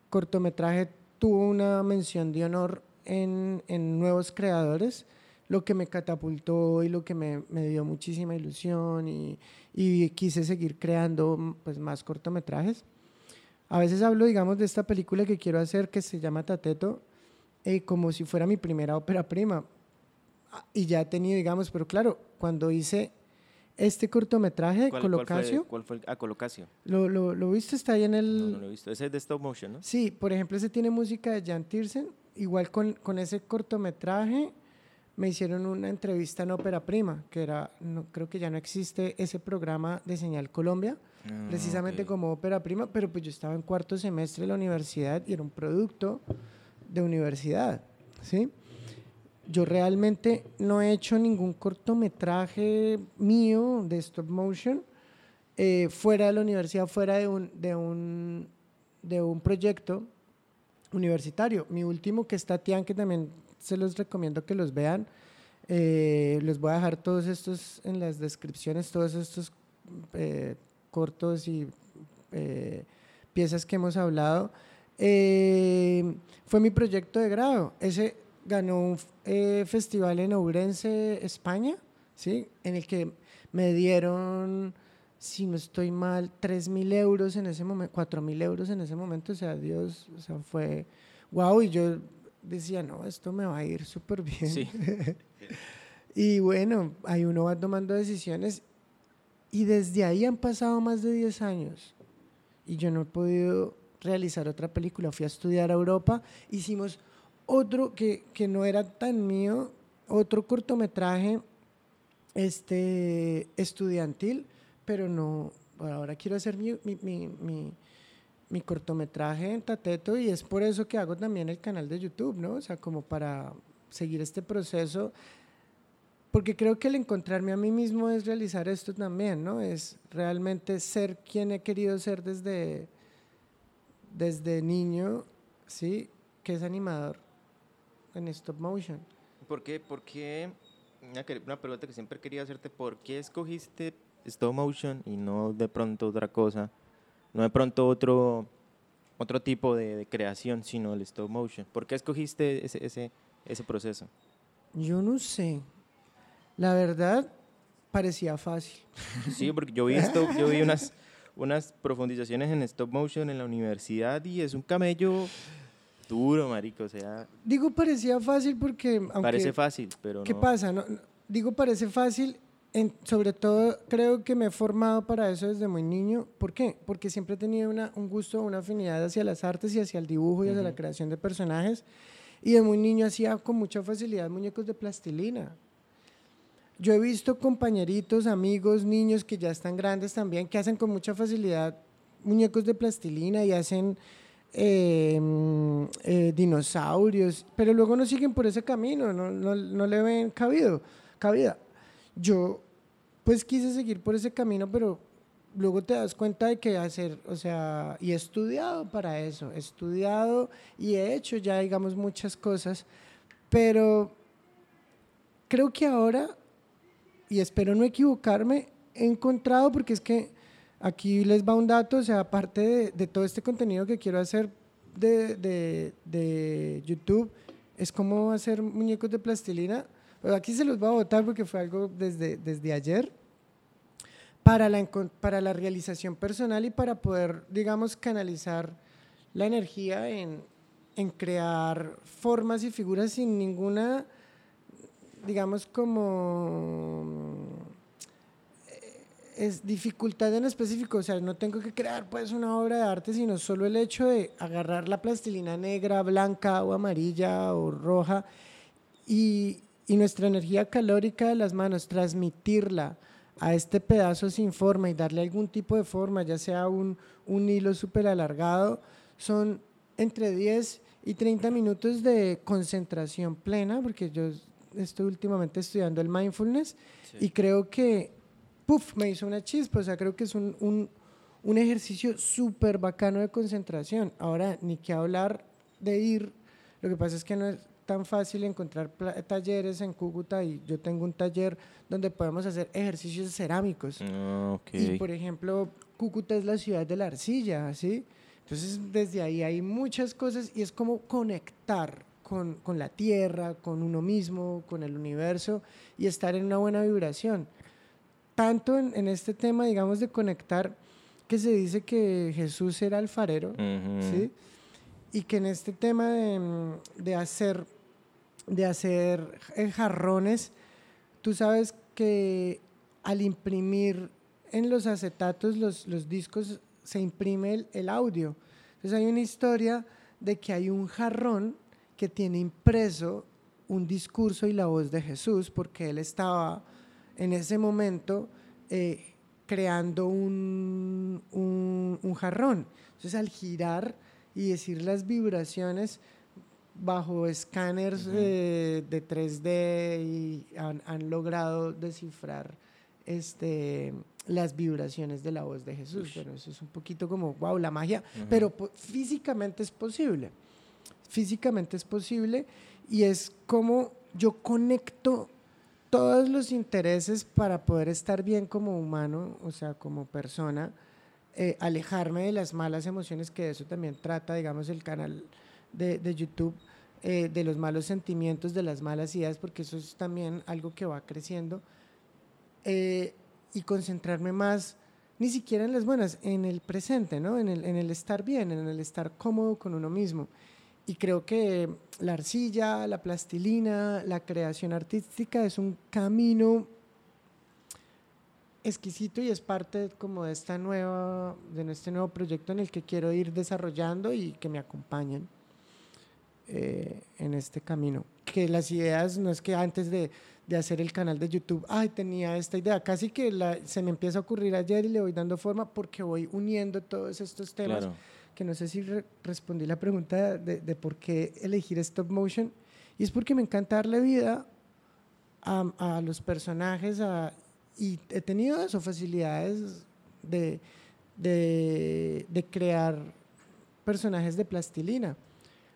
cortometraje tuvo una mención de honor en, en Nuevos Creadores, lo que me catapultó y lo que me, me dio muchísima ilusión y, y, quise seguir creando pues, más cortometrajes. A veces hablo, digamos, de esta película que quiero hacer que se llama Tateto, eh, como si fuera mi primera ópera prima. Y ya tenía, digamos, pero claro, cuando hice este cortometraje, ¿Cuál, Colocasio. ¿Cuál fue, Ah, Colocasio. ¿Lo, lo, lo viste? Está ahí en el... No, no lo he visto. Ese es de stop motion, ¿no? Sí, por ejemplo, ese tiene música de Jan Tiersen. Igual con, con ese cortometraje me hicieron una entrevista en Ópera Prima, que era, no, creo que ya no existe ese programa de Señal Colombia, ah, precisamente como Ópera Prima, pero pues yo estaba en cuarto semestre de la universidad y era un producto de universidad, ¿sí? Yo realmente no he hecho ningún cortometraje mío de stop motion eh, fuera de la universidad, fuera de un, de un, de un proyecto universitario. Mi último, que está Tian, que también se los recomiendo que los vean. Eh, les voy a dejar todos estos en las descripciones, todos estos eh, cortos y eh, piezas que hemos hablado. fue mi proyecto de grado. Ese ganó un festival en Ourense, España, ¿sí? en el que me dieron si no estoy mal, 3 mil euros en ese momento, 4 mil euros en ese momento, o sea, Dios, o sea, fue wow, y yo decía, no, esto me va a ir súper bien. Sí. y bueno, ahí uno va tomando decisiones y desde ahí han pasado más de 10 años y yo no he podido realizar otra película. Fui a estudiar a Europa, hicimos otro que, que no era tan mío, otro cortometraje este, estudiantil pero no, ahora quiero hacer mi, mi, mi, mi, cortometraje en Tateto y es por eso que hago también el canal de YouTube, ¿no? O sea, como para seguir este proceso, porque creo que el encontrarme a mí mismo es realizar esto también, ¿no? Es realmente ser quien he querido ser desde, desde niño, ¿sí? Que es animador en stop motion. ¿Por qué? ¿Por qué? Una pregunta que siempre quería hacerte, ¿por qué escogiste stop motion y no de pronto otra cosa, no de pronto otro, otro tipo de, creación, sino el stop motion. ¿Por qué escogiste ese, ese, ese proceso? Yo no sé. La verdad, parecía fácil. Sí, porque yo vi, esto, yo vi unas, unas profundizaciones en stop motion en la universidad y es un camello duro, marico, o sea... Digo parecía fácil porque... parece fácil, pero ¿Qué pasa? No, digo parece fácil sobre todo creo que me he formado para eso desde muy niño. ¿Por qué? Porque siempre he tenido una, un gusto, una afinidad hacia las artes y hacia el dibujo y hacia la creación de personajes. Y de muy niño hacía con mucha facilidad muñecos de plastilina. Yo he visto compañeritos, amigos, niños que ya están grandes también, que hacen con mucha facilidad muñecos de plastilina y hacen em, eh, dinosaurios, pero luego no siguen por ese camino, no, no, no le ven cabido, cabida. Yo pues quise seguir por ese camino, pero luego te das cuenta de que hacer, o sea, y he estudiado para eso, he estudiado y he hecho ya, digamos, muchas cosas, pero creo que ahora, y espero no equivocarme, he encontrado, porque es que aquí les va un dato, o sea, aparte de, todo este contenido que quiero hacer de, de, de YouTube, es como hacer muñecos de plastilina aquí se los voy a votar porque fue algo desde, desde ayer. Para la, para la realización personal y para poder, digamos, canalizar la energía en, en crear formas y figuras sin ninguna, digamos, como eh, es dificultad en específico, o sea, no tengo que crear pues una obra de arte, sino solo el hecho de agarrar la plastilina negra, blanca o amarilla o roja y, y nuestra energía calórica de las manos, transmitirla a este pedazo sin forma y darle algún tipo de forma, ya sea un, un hilo súper alargado, son entre 10 y 30 minutos de concentración plena, porque yo estoy últimamente estudiando el mindfulness y creo que, puff, me hizo una chispa, o sea, creo que es un, un, un ejercicio súper bacano de concentración. Ahora, ni que hablar de ir, lo que pasa es que no es, tan fácil encontrar talleres en Cúcuta y yo tengo un taller donde podemos hacer ejercicios cerámicos. Ah, y por ejemplo, Cúcuta es la ciudad de la arcilla, ¿sí? Entonces desde ahí hay muchas cosas y es como conectar con, con la tierra, con uno mismo, con el universo y estar en una buena vibración. Tanto en, en este tema, digamos, de conectar, que se dice que Jesús era alfarero, ¿sí? Y que en este tema de, de hacer de hacer jarrones, tú sabes que al imprimir en los acetatos los, los discos se imprime el, audio. Entonces hay una historia de que hay un jarrón que tiene impreso un discurso y la voz de Jesús, porque él estaba en ese momento eh, creando un, un, un, jarrón. Entonces al girar y decir las vibraciones, bajo escáneres de 3D y han, logrado descifrar este, las vibraciones de la voz de Jesús. Pero eso es un poquito como, wow, la magia. Pero físicamente es posible. físicamente es posible y es como yo conecto todos los intereses para poder estar bien como humano, o sea, como persona, eh, alejarme de las malas emociones, que de eso también trata, digamos, el canal de, YouTube, eh, de los malos sentimientos, de las malas ideas, porque eso es también algo que va creciendo, eh, y concentrarme más, ni siquiera en las buenas, en el presente, ¿no? en, el, en el estar bien, en el estar cómodo con uno mismo. Y creo que la arcilla, la plastilina, la creación artística es un camino exquisito y es parte como de esta nueva, de este nuevo proyecto en el que quiero ir desarrollando y que me acompañen eh, en este camino. Que las ideas no es que antes de, de, hacer el canal de YouTube, ay, tenía esta idea, casi que la, se me empieza a ocurrir ayer y le voy dando forma porque voy uniendo todos estos temas. Claro que no sé si respondí la pregunta de, de, por qué elegir stop motion, y es porque me encanta darle vida a, a los personajes y he tenido eso, facilidades de, de, de crear personajes de plastilina.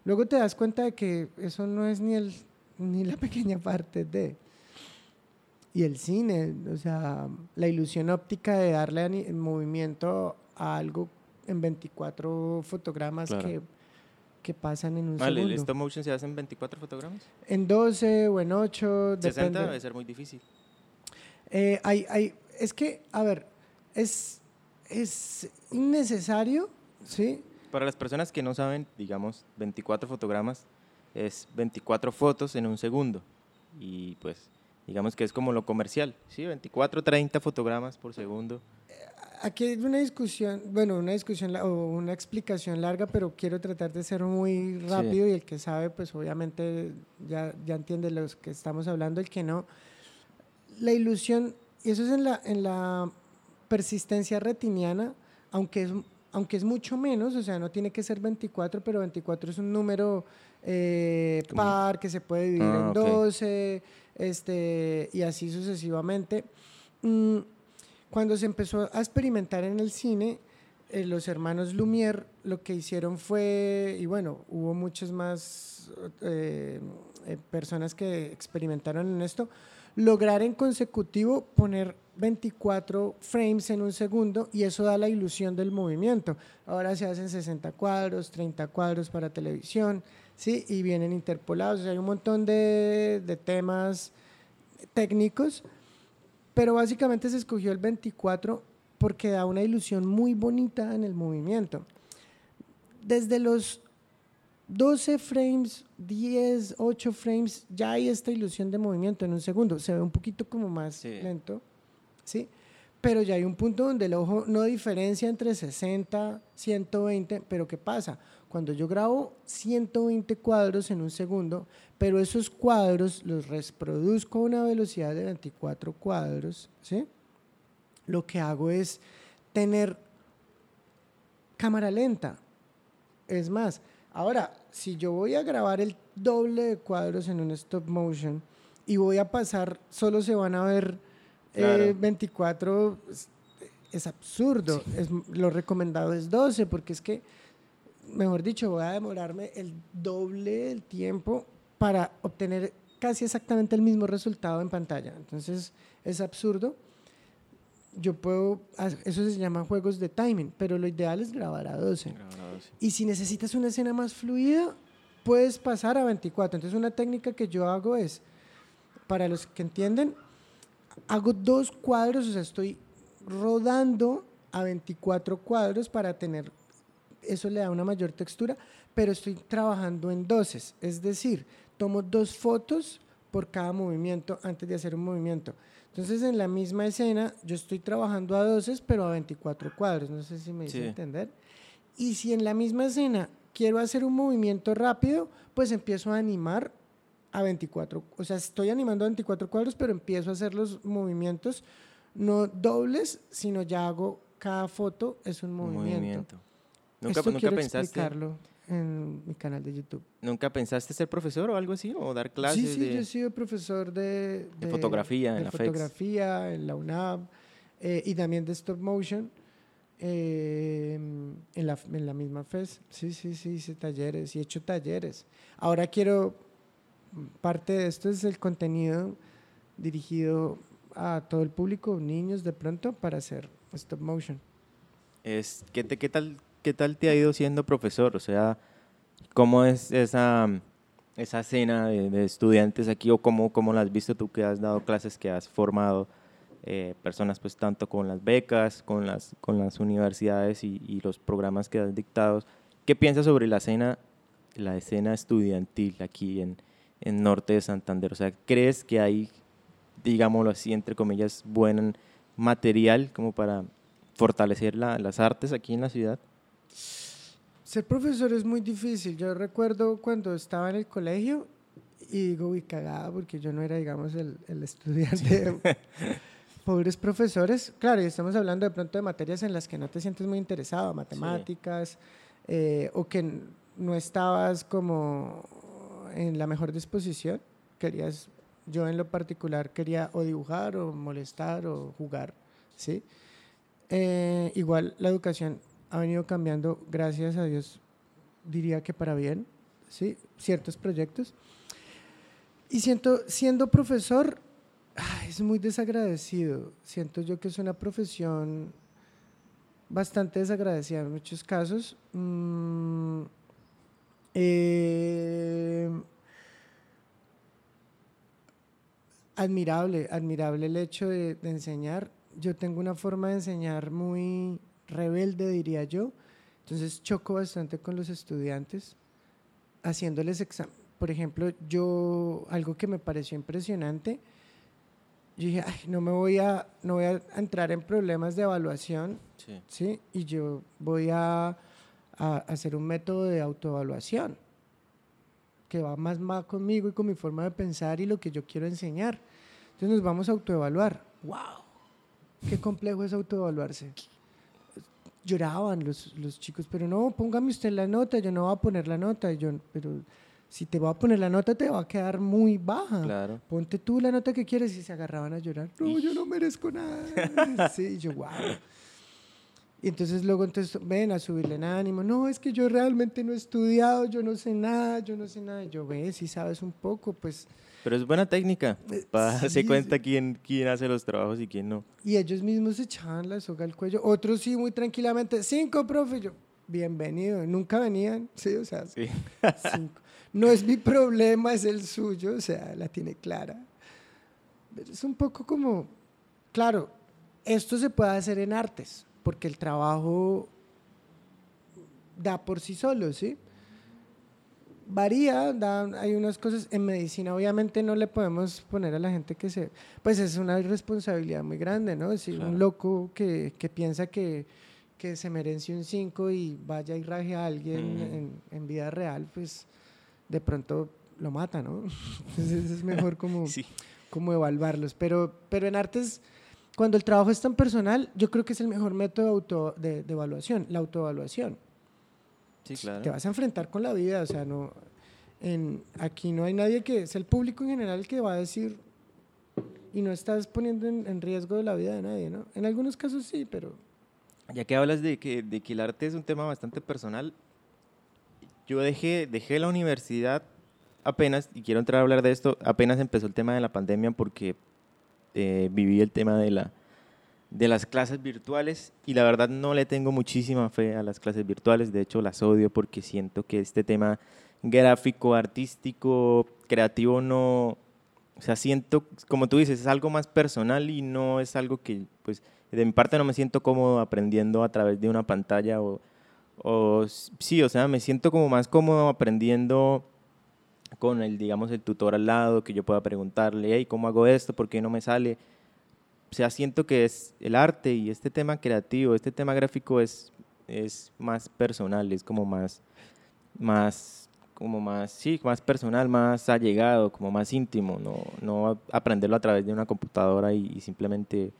Luego te das cuenta de que eso no es ni, el, ni la pequeña parte de... Y el cine, o sea, la ilusión óptica de darle movimiento a algo en 24 fotogramas que, que, pasan en un vale, segundo. ¿El stop motion se hace en 24 fotogramas? En 12 o en 8. 60 depende. debe ser muy difícil. Eh, hay, hay, es que, a ver, es, es innecesario, ¿sí? Para las personas que no saben, digamos, 24 fotogramas es 24 fotos en un segundo. Y pues, digamos que es como lo comercial, ¿sí? 24, 30 fotogramas por segundo aquí hay una discusión, bueno, una discusión o una explicación larga, pero quiero tratar de ser muy rápido y el que sabe, pues obviamente ya, ya entiende lo que estamos hablando, el que no. La ilusión, y eso es en la, en la persistencia retiniana, aunque es, aunque es mucho menos, o sea, no tiene que ser 24, pero 24 es un número eh, par que se puede dividir ah, en 12, este, y así sucesivamente. Mm, cuando se empezó a experimentar en el cine, eh, los hermanos Lumière lo que hicieron fue, y bueno, hubo muchas más eh, personas que experimentaron en esto, lograr en consecutivo poner 24 frames en un segundo y eso da la ilusión del movimiento. Ahora se hacen 60 cuadros, 30 cuadros para televisión, ¿sí? Y vienen interpolados. hay un montón de, de temas técnicos pero básicamente se escogió el 24 porque da una ilusión muy bonita en el movimiento. Desde los 12 frames, 10, 8 frames, ya hay esta ilusión de movimiento en un segundo. Se ve un poquito como más lento, ¿sí? Pero ya hay un punto donde el ojo no diferencia entre 60, 120, pero ¿qué pasa? Cuando yo grabo 120 cuadros en un segundo, pero esos cuadros los reproduzco a una velocidad de 24 cuadros, ¿sí? Lo que hago es tener cámara lenta. Es más, ahora, si yo voy a grabar el doble de cuadros en un stop motion y voy a pasar, solo se van a ver 24, eh, es, absurdo. Es, lo recomendado es 12, porque es que, mejor dicho, voy a demorarme el doble del tiempo para obtener casi exactamente el mismo resultado en pantalla. Entonces es absurdo. Yo puedo, eso se llama juegos de timing, pero lo ideal es grabar a 12. Y si necesitas una escena más fluida, puedes pasar a 24. Entonces una técnica que yo hago es, para los que entienden, hago dos cuadros, o sea, estoy rodando a 24 cuadros para tener, eso le da una mayor textura, pero estoy trabajando en doces, es decir, tomo dos fotos por cada movimiento antes de hacer un movimiento. Entonces, en la misma escena, yo estoy trabajando a 12, pero a 24 cuadros. No sé si me hice entender. Y si en la misma escena quiero hacer un movimiento rápido, pues empiezo a animar a 24. O sea, estoy animando a 24 cuadros, pero empiezo a hacer los movimientos no dobles, sino ya hago cada foto es un movimiento. movimiento. Nunca, nunca pensaste en mi canal de YouTube. ¿Nunca pensaste ser profesor o algo así? ¿O dar clases? Sí, sí, yo he sido profesor de, de, fotografía de en la fotografía en la UNAM eh, y también de stop motion. eh, en, la, en la misma FES. Sí, sí, sí, hice talleres y he hecho talleres. Ahora quiero, parte de esto es el contenido dirigido a todo el público, niños de pronto, para hacer stop motion. Es, ¿qué, te, qué, tal, ¿Qué tal te ha ido siendo profesor? O sea, ¿cómo es esa, esa escena de, estudiantes aquí o cómo, cómo la has visto tú que has dado clases, que has formado eh, personas pues tanto con las becas, con las, con las universidades y, y los programas que has dictado? ¿Qué piensas sobre la escena, la escena estudiantil aquí en, en Norte de Santander? O sea, ¿crees que hay digámoslo así, entre comillas, buen material como para fortalecer las artes aquí en la ciudad? Ser profesor es muy difícil. Yo recuerdo cuando estaba en el colegio y digo, uy, cagada, porque yo no era, digamos, el, estudiante. Pobres profesores. Claro, y estamos hablando de pronto de materias en las que no te sientes muy interesado, matemáticas, eh, o que no estabas como en la mejor disposición. Querías yo en lo particular quería o dibujar o molestar o jugar, ¿sí? Eh, igual la educación ha venido cambiando, gracias a Dios, diría que para bien, ¿sí? Ciertos proyectos. Y siento, siendo profesor, es muy desagradecido. Siento yo que es una profesión bastante desagradecida en muchos casos. Mm, eh, admirable, admirable el hecho de, enseñar. Yo tengo una forma de enseñar muy rebelde, diría yo. Entonces choco bastante con los estudiantes, haciéndoles examen. Por ejemplo, yo, algo que me pareció impresionante, yo dije, no me voy a, no voy a entrar en problemas de evaluación, sí. Y yo voy a, a hacer un método de autoevaluación que va más, más conmigo y con mi forma de pensar y lo que yo quiero enseñar. Entonces nos vamos a autoevaluar. ¡Wow! Qué complejo es autoevaluarse. Lloraban los, los chicos, pero no, póngame usted la nota, yo no voy a poner la nota. Yo, pero si te voy a poner la nota te va a quedar muy baja. Claro. Ponte tú la nota que quieres y se agarraban a llorar. No, yo no merezco nada. sí, yo, wow. Y entonces luego entonces ven a subirle en ánimo, no, es que yo realmente no he estudiado, yo no sé nada, yo no sé nada. Yo ve, si sabes un poco, pues... Pero es buena técnica eh, para darse cuenta quién, quién hace los trabajos y quién no. Y ellos mismos se echaban la soga al cuello. Otros sí, muy tranquilamente, cinco, profe. Yo, bienvenido. Nunca venían, sí, o sea, sí. cinco. No es mi problema, es el suyo, o sea, la tiene clara. Pero es un poco como, claro, esto se puede hacer en artes porque el trabajo da por sí solo, ¿sí? Varía, hay unas cosas, en medicina obviamente no le podemos poner a la gente que se, pues es una responsabilidad muy grande, ¿no? Si un loco que, que piensa que, que, se merece un 5 y vaya y raje a alguien en, en, vida real, pues de pronto lo mata, ¿no? Entonces es mejor como, como evaluarlos, pero, pero en artes cuando el trabajo es tan personal, yo creo que es el mejor método de, auto, de, evaluación, la autoevaluación. Sí, claro. Te vas a enfrentar con la vida, o sea, no, en, aquí no hay nadie que, es el público en general que va a decir, y no estás poniendo en, riesgo de la vida de nadie, ¿no? En algunos casos sí, pero... Ya que hablas de que, de que el arte es un tema bastante personal, yo dejé, dejé la universidad apenas, y quiero entrar a hablar de esto, apenas empezó el tema de la pandemia porque eh, viví el tema de, la, de las clases virtuales y la verdad no le tengo muchísima fe a las clases virtuales, de hecho las odio porque siento que este tema gráfico, artístico, creativo no, o sea, siento, como tú dices, es algo más personal y no es algo que, pues, de mi parte no me siento cómodo aprendiendo a través de una pantalla o, o sí, o sea, me siento como más cómodo aprendiendo con el, digamos, el tutor al lado, que yo pueda preguntarle, hey, ¿cómo hago esto? ¿Por qué no me sale? O sea, siento que es el arte y este tema creativo, este tema gráfico es, es más personal, es como más, más, como más, sí, más personal, más allegado, como más íntimo, no, no aprenderlo a través de una computadora y, simplemente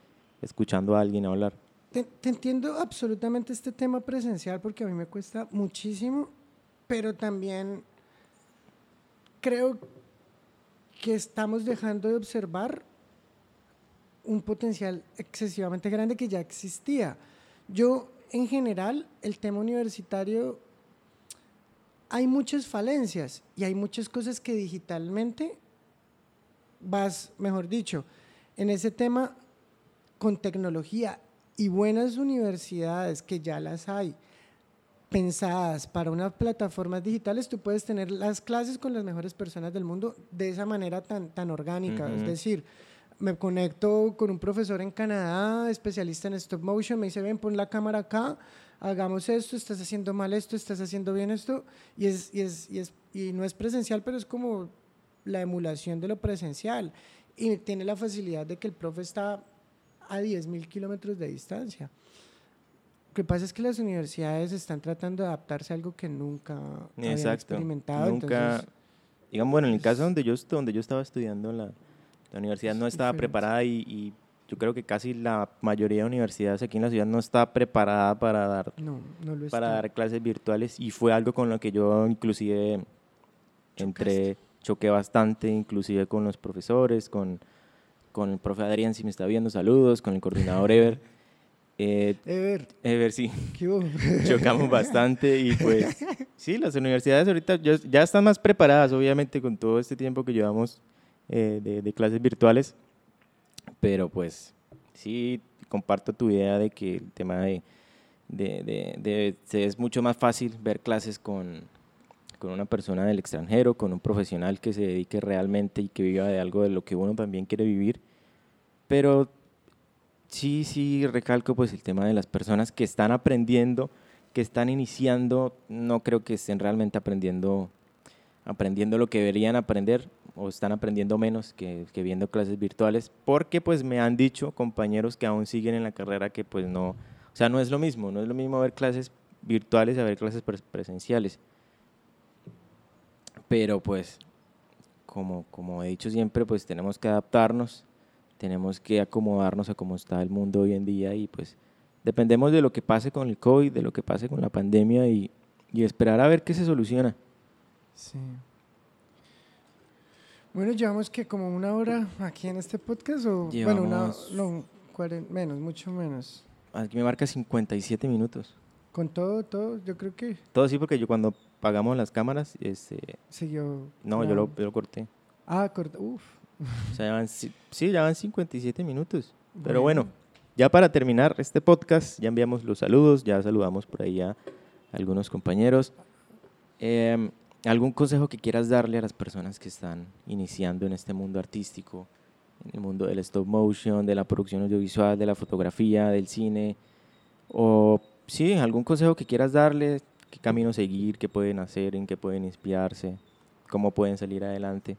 escuchando a alguien hablar. te, entiendo absolutamente este tema presencial porque a mí me cuesta muchísimo, pero también creo que estamos dejando de observar un potencial excesivamente grande que ya existía. Yo en general el tema universitario hay muchas falencias y hay muchas cosas que digitalmente vas, mejor dicho, en ese tema con tecnología y buenas universidades que ya las hay pensadas para unas plataformas digitales, tú puedes tener las clases con las mejores personas del mundo de esa manera tan, tan orgánica. Es decir, me conecto con un profesor en Canadá, especialista en stop motion, me dice, ven, pon la cámara acá, hagamos esto, estás haciendo mal esto, estás haciendo bien esto, y, es, y, es, y, es, y no es presencial, pero es como la emulación de lo presencial, y tiene la facilidad de que el profe está a 10.000 kilómetros de distancia. Lo que pasa es que las universidades están tratando de adaptarse a algo que nunca habían experimentado. Nunca, digamos, bueno, en el caso donde yo, donde yo estaba estudiando, la, la universidad no estaba preparada y, yo creo que casi la mayoría de universidades aquí en la ciudad no está preparada para dar, para dar clases virtuales y fue algo con lo que yo inclusive entré, choqué bastante, inclusive con los profesores, con, con el profe Adrián, si me está viendo, saludos, con el coordinador Ever. Eh, Ever. Ever, sí. Chocamos bastante y pues sí, las universidades ahorita ya, están más preparadas, obviamente, con todo este tiempo que llevamos eh, de, clases virtuales, pero pues sí, comparto tu idea de que el tema de, de, es mucho más fácil ver clases con, con una persona del extranjero, con un profesional que se dedique realmente y que viva de algo de lo que uno también quiere vivir, pero sí, sí, recalco pues el tema de las personas que están aprendiendo, que están iniciando, no creo que estén realmente aprendiendo, aprendiendo lo que deberían aprender o están aprendiendo menos que, viendo clases virtuales, porque pues me han dicho compañeros que aún siguen en la carrera que pues no, o sea, no es lo mismo, no es lo mismo ver clases virtuales a ver clases presenciales. Pero pues, como, como he dicho siempre, pues tenemos que adaptarnos tenemos que acomodarnos a cómo está el mundo hoy en día y pues dependemos de lo que pase con el COVID, de lo que pase con la pandemia y, esperar a ver qué se soluciona. Sí. Bueno, llevamos que como una hora aquí en este podcast o bueno, una, no, menos, mucho menos. Aquí me marca 57 minutos. Con todo, todo, yo creo que. Todo sí, porque yo cuando pagamos las cámaras, este. Siguió. No, yo lo, yo lo corté. Ah, corté, uf. O sea, ya van, sí, ya van 57 minutos. Pero bueno, ya para terminar este podcast, ya enviamos los saludos, ya saludamos por ahí a algunos compañeros. Em, ¿Algún consejo que quieras darle a las personas que están iniciando en este mundo artístico, en el mundo del stop motion, de la producción audiovisual, de la fotografía, del cine? O sí, algún consejo que quieras darle, qué camino seguir, qué pueden hacer, en qué pueden inspirarse, cómo pueden salir adelante.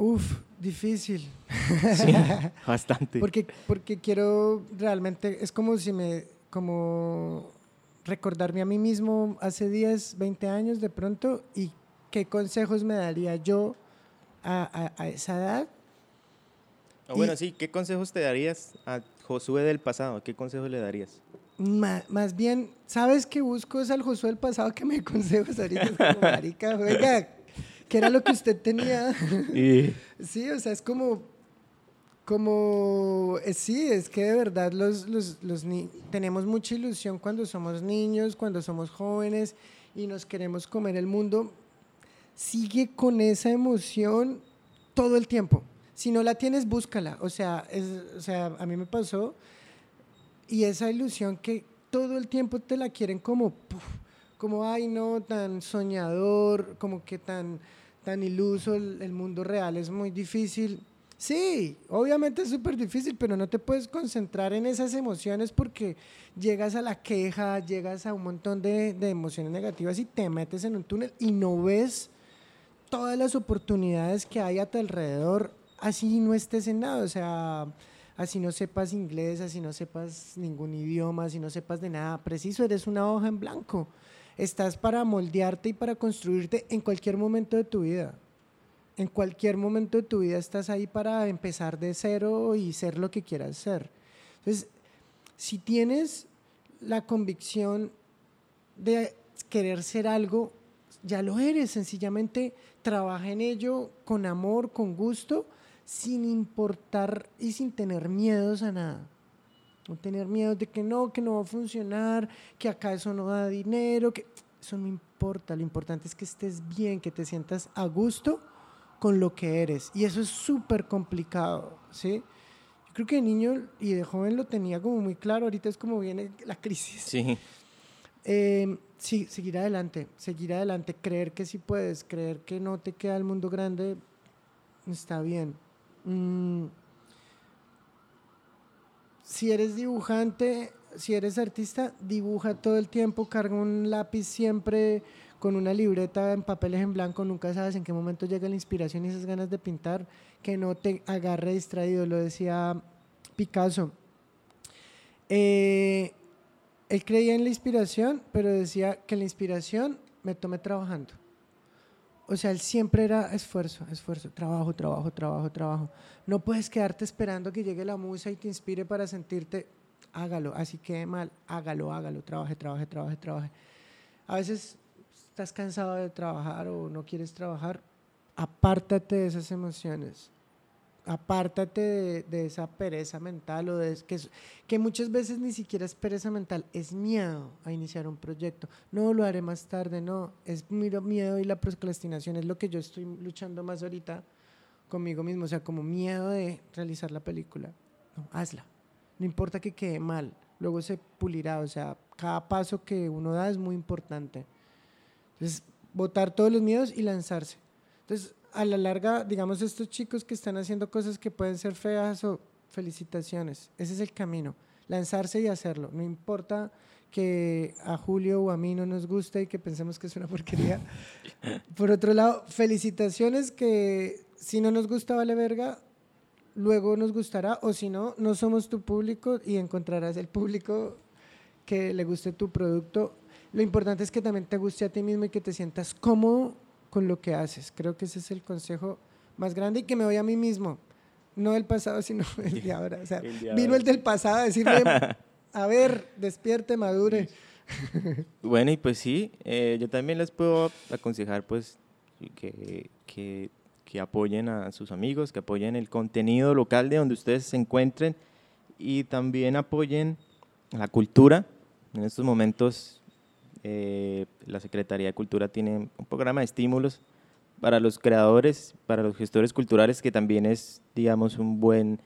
Uf, difícil. Sí, bastante. porque, porque quiero realmente, es como si me, como recordarme a mí mismo hace 10, 20 años de pronto y qué consejos me daría yo a, a, esa edad. bueno, sí, ¿qué consejos te darías a Josué del pasado? ¿Qué consejos le darías? Más, más bien, ¿sabes qué busco? Es al Josué del pasado que me consejos ahorita. Es como, marica, oiga, que era lo que usted tenía. Sí, o sea, es como, como, eh, sí, es que de verdad los, los, los tenemos mucha ilusión cuando somos niños, cuando somos jóvenes y nos queremos comer el mundo. Sigue con esa emoción todo el tiempo. Si no la tienes, búscala. O sea, es, o sea, a mí me pasó y esa ilusión que todo el tiempo te la quieren como, como, ay, no, tan soñador, como que tan tan iluso, el, mundo real es muy difícil. Sí, obviamente es súper difícil, pero no te puedes concentrar en esas emociones porque llegas a la queja, llegas a un montón de, de, emociones negativas y te metes en un túnel y no ves todas las oportunidades que hay a tu alrededor, así no estés en nada, o sea, así no sepas inglés, así no sepas ningún idioma, así no sepas de nada. Preciso, eres una hoja en blanco estás para moldearte y para construirte en cualquier momento de tu vida. En cualquier momento de tu vida estás ahí para empezar de cero y ser lo que quieras ser. Entonces, si tienes la convicción de querer ser algo, ya lo eres. Sencillamente trabaja en ello con amor, con gusto, sin importar y sin tener miedos a nada. No tener miedo de que no, que no va a funcionar, que acá eso no da dinero, que eso no importa. Lo importante es que estés bien, que te sientas a gusto con lo que eres. Y eso es súper complicado, ¿sí? Yo creo que de niño y de joven lo tenía como muy claro, ahorita es como viene la crisis. Sí. Eh, sí, seguir adelante, seguir adelante, creer que sí puedes, creer que no te queda el mundo grande, está bien. Mm, si eres dibujante, si eres artista, dibuja todo el tiempo, carga un lápiz siempre con una libreta en papeles en blanco, nunca sabes en qué momento llega la inspiración y esas ganas de pintar, que no te agarre distraído, lo decía Picasso. Eh, él creía en la inspiración, pero decía que la inspiración me tome trabajando. O sea, él siempre era esfuerzo, esfuerzo, trabajo, trabajo, trabajo, trabajo. No puedes quedarte esperando que llegue la musa y te inspire para sentirte, hágalo, así que mal, hágalo, hágalo, trabaje, trabaje, trabaje, trabaje. A veces estás cansado de trabajar o no quieres trabajar, apártate de esas emociones apártate de, esa pereza mental o de que, que muchas veces ni siquiera es pereza mental, es miedo a iniciar un proyecto. No lo haré más tarde, no, es miedo y la procrastinación es lo que yo estoy luchando más ahorita conmigo mismo, o sea, como miedo de realizar la película. Hazla. No importa que quede mal, luego se pulirá, o sea, cada paso que uno da es muy importante. Entonces, botar todos los miedos y lanzarse. Entonces, a la larga, digamos, estos chicos que están haciendo cosas que pueden ser feas o felicitaciones, ese es el camino, lanzarse y hacerlo, no importa que a Julio o a mí no nos guste y que pensemos que es una porquería. Por otro lado, felicitaciones que si no nos gusta vale verga, luego nos gustará o si no, no somos tu público y encontrarás el público que le guste tu producto. Lo importante es que también te guste a ti mismo y que te sientas cómodo con lo que haces. Creo que ese es el consejo más grande y que me doy a mí mismo. No el pasado, sino el de ahora. O sea, vino el del pasado a decirme, a ver, despierte, madure. Bueno, y pues sí, eh, yo también les puedo aconsejar pues que, que, que, apoyen a sus amigos, que apoyen el contenido local de donde ustedes se encuentren y también apoyen la cultura. En estos momentos eh, la Secretaría de Cultura tiene un programa de estímulos para los creadores, para los gestores culturales, que también es, digamos, un buen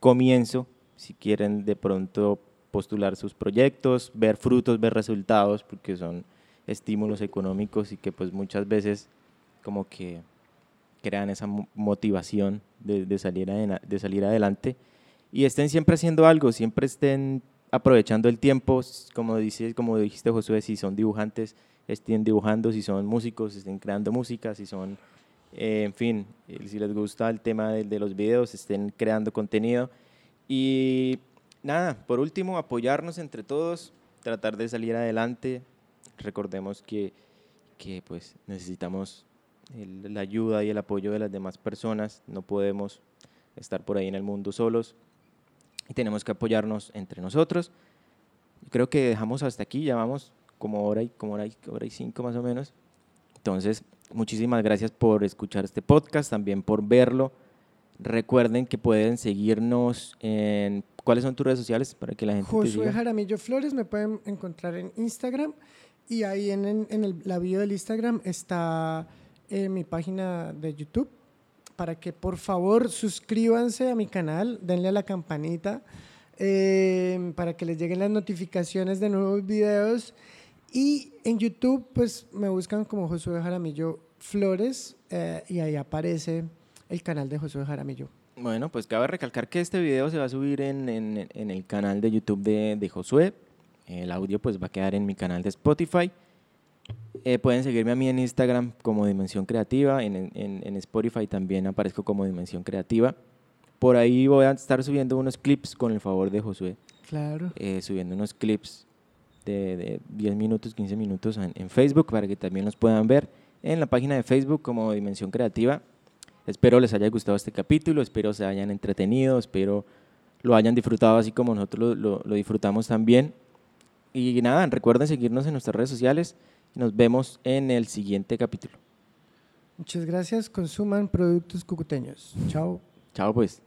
comienzo si quieren de pronto postular sus proyectos, ver frutos, ver resultados, porque son estímulos económicos y que pues muchas veces como que crean esa motivación de, de salir, de salir adelante. Y estén siempre haciendo algo, siempre estén aprovechando el tiempo, como, dice, como dijiste Josué, si son dibujantes, estén dibujando, si son músicos, estén creando música, si son, eh, en fin, eh, si les gusta el tema de, de, los videos, estén creando contenido. Y nada, por último, apoyarnos entre todos, tratar de salir adelante. Recordemos que, que pues, necesitamos la ayuda y el apoyo de las demás personas, no podemos estar por ahí en el mundo solos y tenemos que apoyarnos entre nosotros. Creo que dejamos hasta aquí, ya vamos como hora y, como hora y, hora y cinco más o menos. Entonces, muchísimas gracias por escuchar este podcast, también por verlo. Recuerden que pueden seguirnos en... ¿Cuáles son tus redes sociales para que la gente Josué Jaramillo Flores, me pueden encontrar en Instagram y ahí en, en, el, la bio del Instagram está eh, mi página de YouTube para que por favor suscríbanse a mi canal, denle a la campanita eh, para que les lleguen las notificaciones de nuevos videos. Y en YouTube, pues me buscan como Josué Jaramillo Flores eh, y ahí aparece el canal de Josué Jaramillo. Bueno, pues cabe recalcar que este video se va a subir en, en, en el canal de YouTube de, de Josué. El audio pues va a quedar en mi canal de Spotify. Eh, pueden seguirme a mí en Instagram como Dimensión Creativa, en, en, Spotify también aparezco como Dimensión Creativa. Por ahí voy a estar subiendo unos clips con el favor de Josué. Claro. Eh, subiendo unos clips de, de, 10 minutos, 15 minutos en, en, Facebook para que también los puedan ver en la página de Facebook como Dimensión Creativa. Espero les haya gustado este capítulo, espero se hayan entretenido, espero lo hayan disfrutado así como nosotros lo, lo, lo disfrutamos también. Y nada, recuerden seguirnos en nuestras redes sociales. Nos vemos en el siguiente capítulo. Muchas gracias. Consuman productos cucuteños. Chao. Chao, pues.